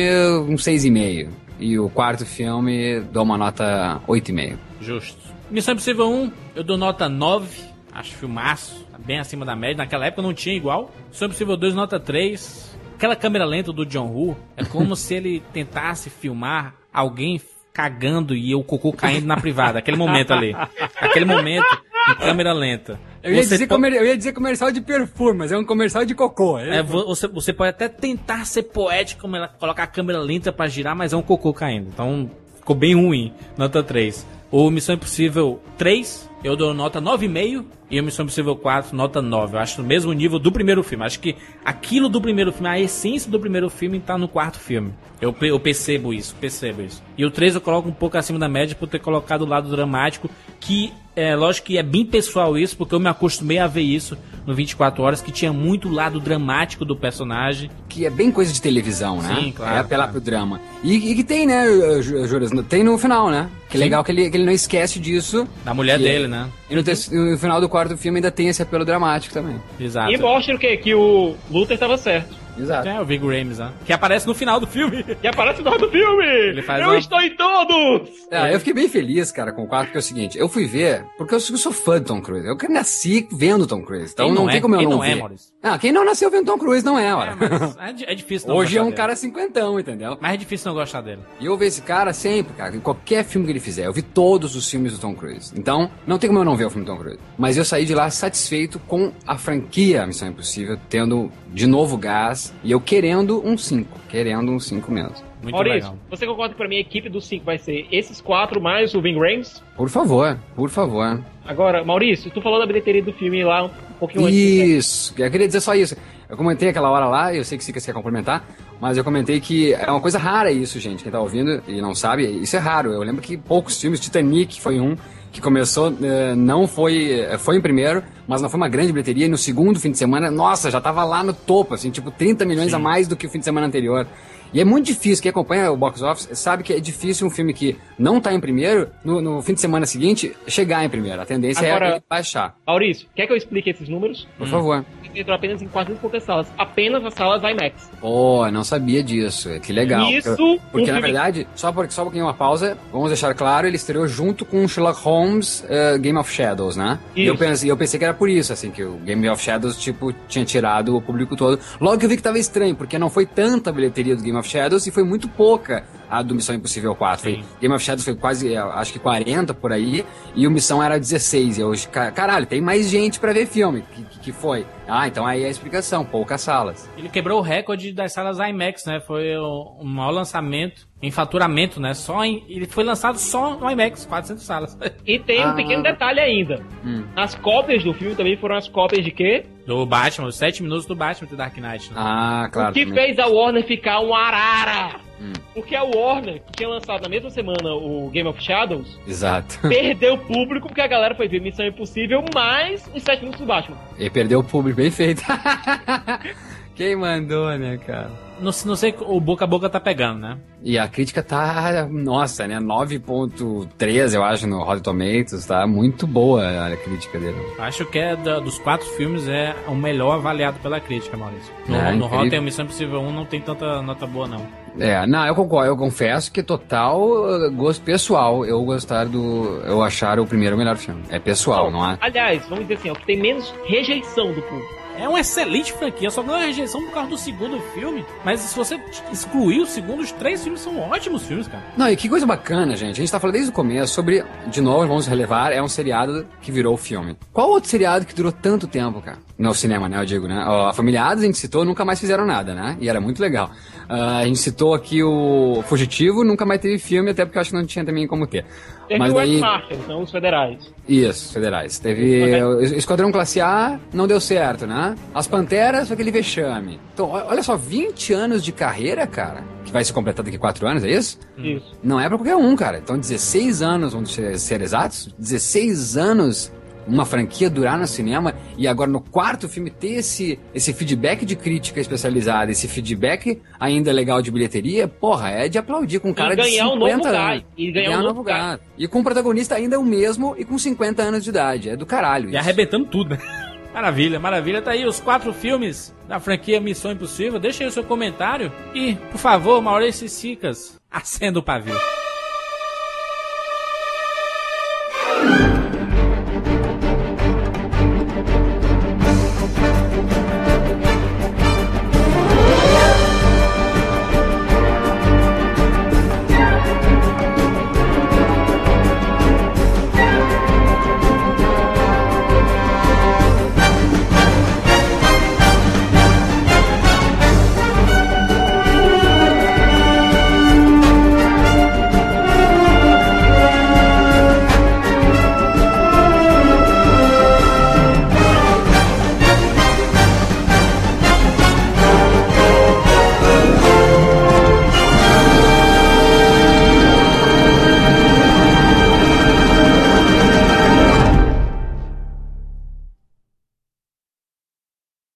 um 6,5. E o quarto filme, dou uma nota 8,5. Justo. Missão Impossível 1, eu dou nota 9. Acho filmaço, tá bem acima da média. Naquela época não tinha igual. Missão Impossível 2, nota 3. Aquela câmera lenta do John Woo é como se ele tentasse filmar alguém cagando e o cocô caindo na privada. Aquele momento ali. Aquele momento em câmera lenta. Eu ia, dizer eu ia dizer comercial de perfume, mas é um comercial de cocô. É, vo- você, você pode até tentar ser poético, colocar a câmera lenta pra girar, mas é um cocô caindo. Então ficou bem ruim. Nota 3. O Missão Impossível 3, eu dou nota 9,5. E Missão Impossível 4, nota 9. Eu acho no mesmo nível do primeiro filme. Acho que aquilo do primeiro filme, a essência do primeiro filme tá no quarto filme. Eu, eu percebo isso, percebo isso. E o 3 eu coloco um pouco acima da média por ter colocado o lado dramático, que é lógico que é bem pessoal isso, porque eu me acostumei a ver isso no 24 Horas, que tinha muito lado dramático do personagem. Que é bem coisa de televisão, né? Sim, claro, É apelar pro drama. E, e que tem, né, Ju- Juras? Tem no final, né? Que Sim. legal que ele, que ele não esquece disso. Da mulher dele, né? E no, no final do quarto filme ainda tem esse apelo dramático também. Exato. E mostra o quê? Que o Luther tava certo. Exato. É, o Vig Rames, né? Que aparece no final do filme. [laughs] Que aparece no final do filme! Ele faz eu uma- estou em todos! Ah, eu fiquei bem feliz, cara, com o 4, porque é o seguinte, eu fui ver, porque eu sou eu sou fã do Tom Cruise. Eu nasci vendo Tom Cruise. Então Quem não, não tem é? como eu Quem não, não é, ver. Maurício? Ah, quem não nasceu vendo Tom Cruise não é, ora. É, di- é difícil não Hoje é um dele. cara cinquentão, entendeu? Mas é difícil não gostar dele. E eu vejo esse cara sempre, cara, em qualquer filme que ele fizer. Eu vi todos os filmes do Tom Cruise. Então, não tem como eu não ver o filme do Tom Cruise. Mas eu saí de lá satisfeito com a franquia Missão Impossível, tendo de novo gás e eu querendo um 5. Querendo um 5 mesmo. Muito Maurício, legal. você concorda que pra mim a equipe dos cinco vai ser esses quatro mais o Ving Rhames? Por favor, por favor. Agora, Maurício, tu falou da bilheteria do filme lá um pouquinho antes. Isso, eu queria dizer só isso. Eu comentei aquela hora lá, eu sei que você quer complementar, mas eu comentei que é uma coisa rara isso, gente. Quem tá ouvindo e não sabe, isso é raro. Eu lembro que poucos filmes, Titanic foi um que começou, eh, não foi, eh, foi em primeiro, mas não foi uma grande bilheteria. E no segundo fim de semana, nossa, já tava lá no topo, assim, tipo 30 milhões a mais do que o fim de semana anterior. E é muito difícil, quem acompanha o box office sabe que é difícil um filme que não tá em primeiro, no, no fim de semana seguinte, chegar em primeiro. A tendência é Agora- ele baixar. Maurício, quer que eu explique esses números? Por favor. Entrou apenas em 400 e poucas salas. Apenas as salas IMAX. Pô, não sabia disso. Que legal. Isso, Porque, um porque, na filme- verdade, só, por, só um pouquinho uma pausa, vamos deixar claro, ele estreou junto com Sherlock Holmes eh, Game of Shadows, né? E eu Isso. pensei, eu pensei que era por isso, assim, que o Game of Shadows, tipo, tinha tirado o público todo. Logo que eu vi que tava estranho, porque não foi tanta bilheteria do Game of Shadows e foi muito pouca a do Missão Impossível 4. Foi, Game of Shadows foi quase, eh, acho que 40 por aí, e o Missão era 16. E eu, ca- caralho, tem mais gente pra ver filme. Que, que, que foi? Ah, então aí é a explicação, poucas salas. Ele quebrou o recorde das salas IMAX, né? Foi o, o maior lançamento em faturamento, né? Só em, ele foi lançado só no IMAX, 400 salas. E tem um Ah. pequeno detalhe ainda. Hum. As cópias do filme também foram as cópias de quê? Do Batman, os 7 minutos do Batman do Dark Knight. Né? Ah, claro. o que também. fez a Warner ficar um arara. Hum. Porque a Warner, que tinha lançado na mesma semana o Game of Shadows, Exato. [laughs] perdeu público porque a galera foi ver Missão Impossível mais os 7 minutos do Batman. E perdeu o público, bem feito. [laughs] Quem mandou, né, cara? Não, não sei, o boca a boca tá pegando, né? E a crítica tá, nossa, né, 9.3, eu acho, no Rotten Tomatoes, tá muito boa a crítica dele. Acho que é da- dos quatro filmes é o melhor avaliado pela crítica, Maurício. No, É, no. Rotten, Missão Impossível 1 não tem tanta nota boa, não. É, não, eu concordo, eu confesso que total uh, gosto pessoal, eu gostar do, eu achar o primeiro o melhor filme. É pessoal, não é? Aliás, vamos dizer assim, é o que tem menos rejeição do público. É uma excelente franquia, só ganhou a rejeição por causa do segundo filme. Mas se você excluir o segundo, os três filmes são ótimos filmes, cara. Não, e que coisa bacana, gente. A gente tá falando desde o começo sobre, de novo, vamos relevar, é um seriado que virou filme. Qual outro seriado que durou tanto tempo, cara? No cinema, né? Eu digo, né? Ó, a Família Adams, a gente citou, nunca mais fizeram nada, né? E era muito legal. Ah, a gente citou aqui o Fugitivo, nunca mais teve filme, até porque eu acho que não tinha também como ter. Teve Mas o daí... X-Marshall, não os federais. Isso, federais. Teve o Esquadrão Classe A, não deu certo, né? As Panteras foi aquele vexame. Então, olha só, 20 anos de carreira, cara, que vai se completar daqui a 4 anos, é isso? Isso. Não é pra qualquer um, cara. Então, 16 anos, vamos ser, ser exatos, 16 anos uma franquia durar no cinema e agora no quarto filme ter esse, esse feedback de crítica especializada, esse feedback ainda legal de bilheteria, porra, é de aplaudir com um cara E ganhar de um 50 novo anos. gás. E ganhar um novo gás. E com o protagonista ainda o mesmo e com 50 anos de idade. É do caralho. E isso. arrebentando tudo, né? [laughs] Maravilha, maravilha. Tá aí os quatro filmes da franquia Missão Impossível. Deixa aí o seu comentário. E, por favor, Maurício Sicas, acenda o pavio.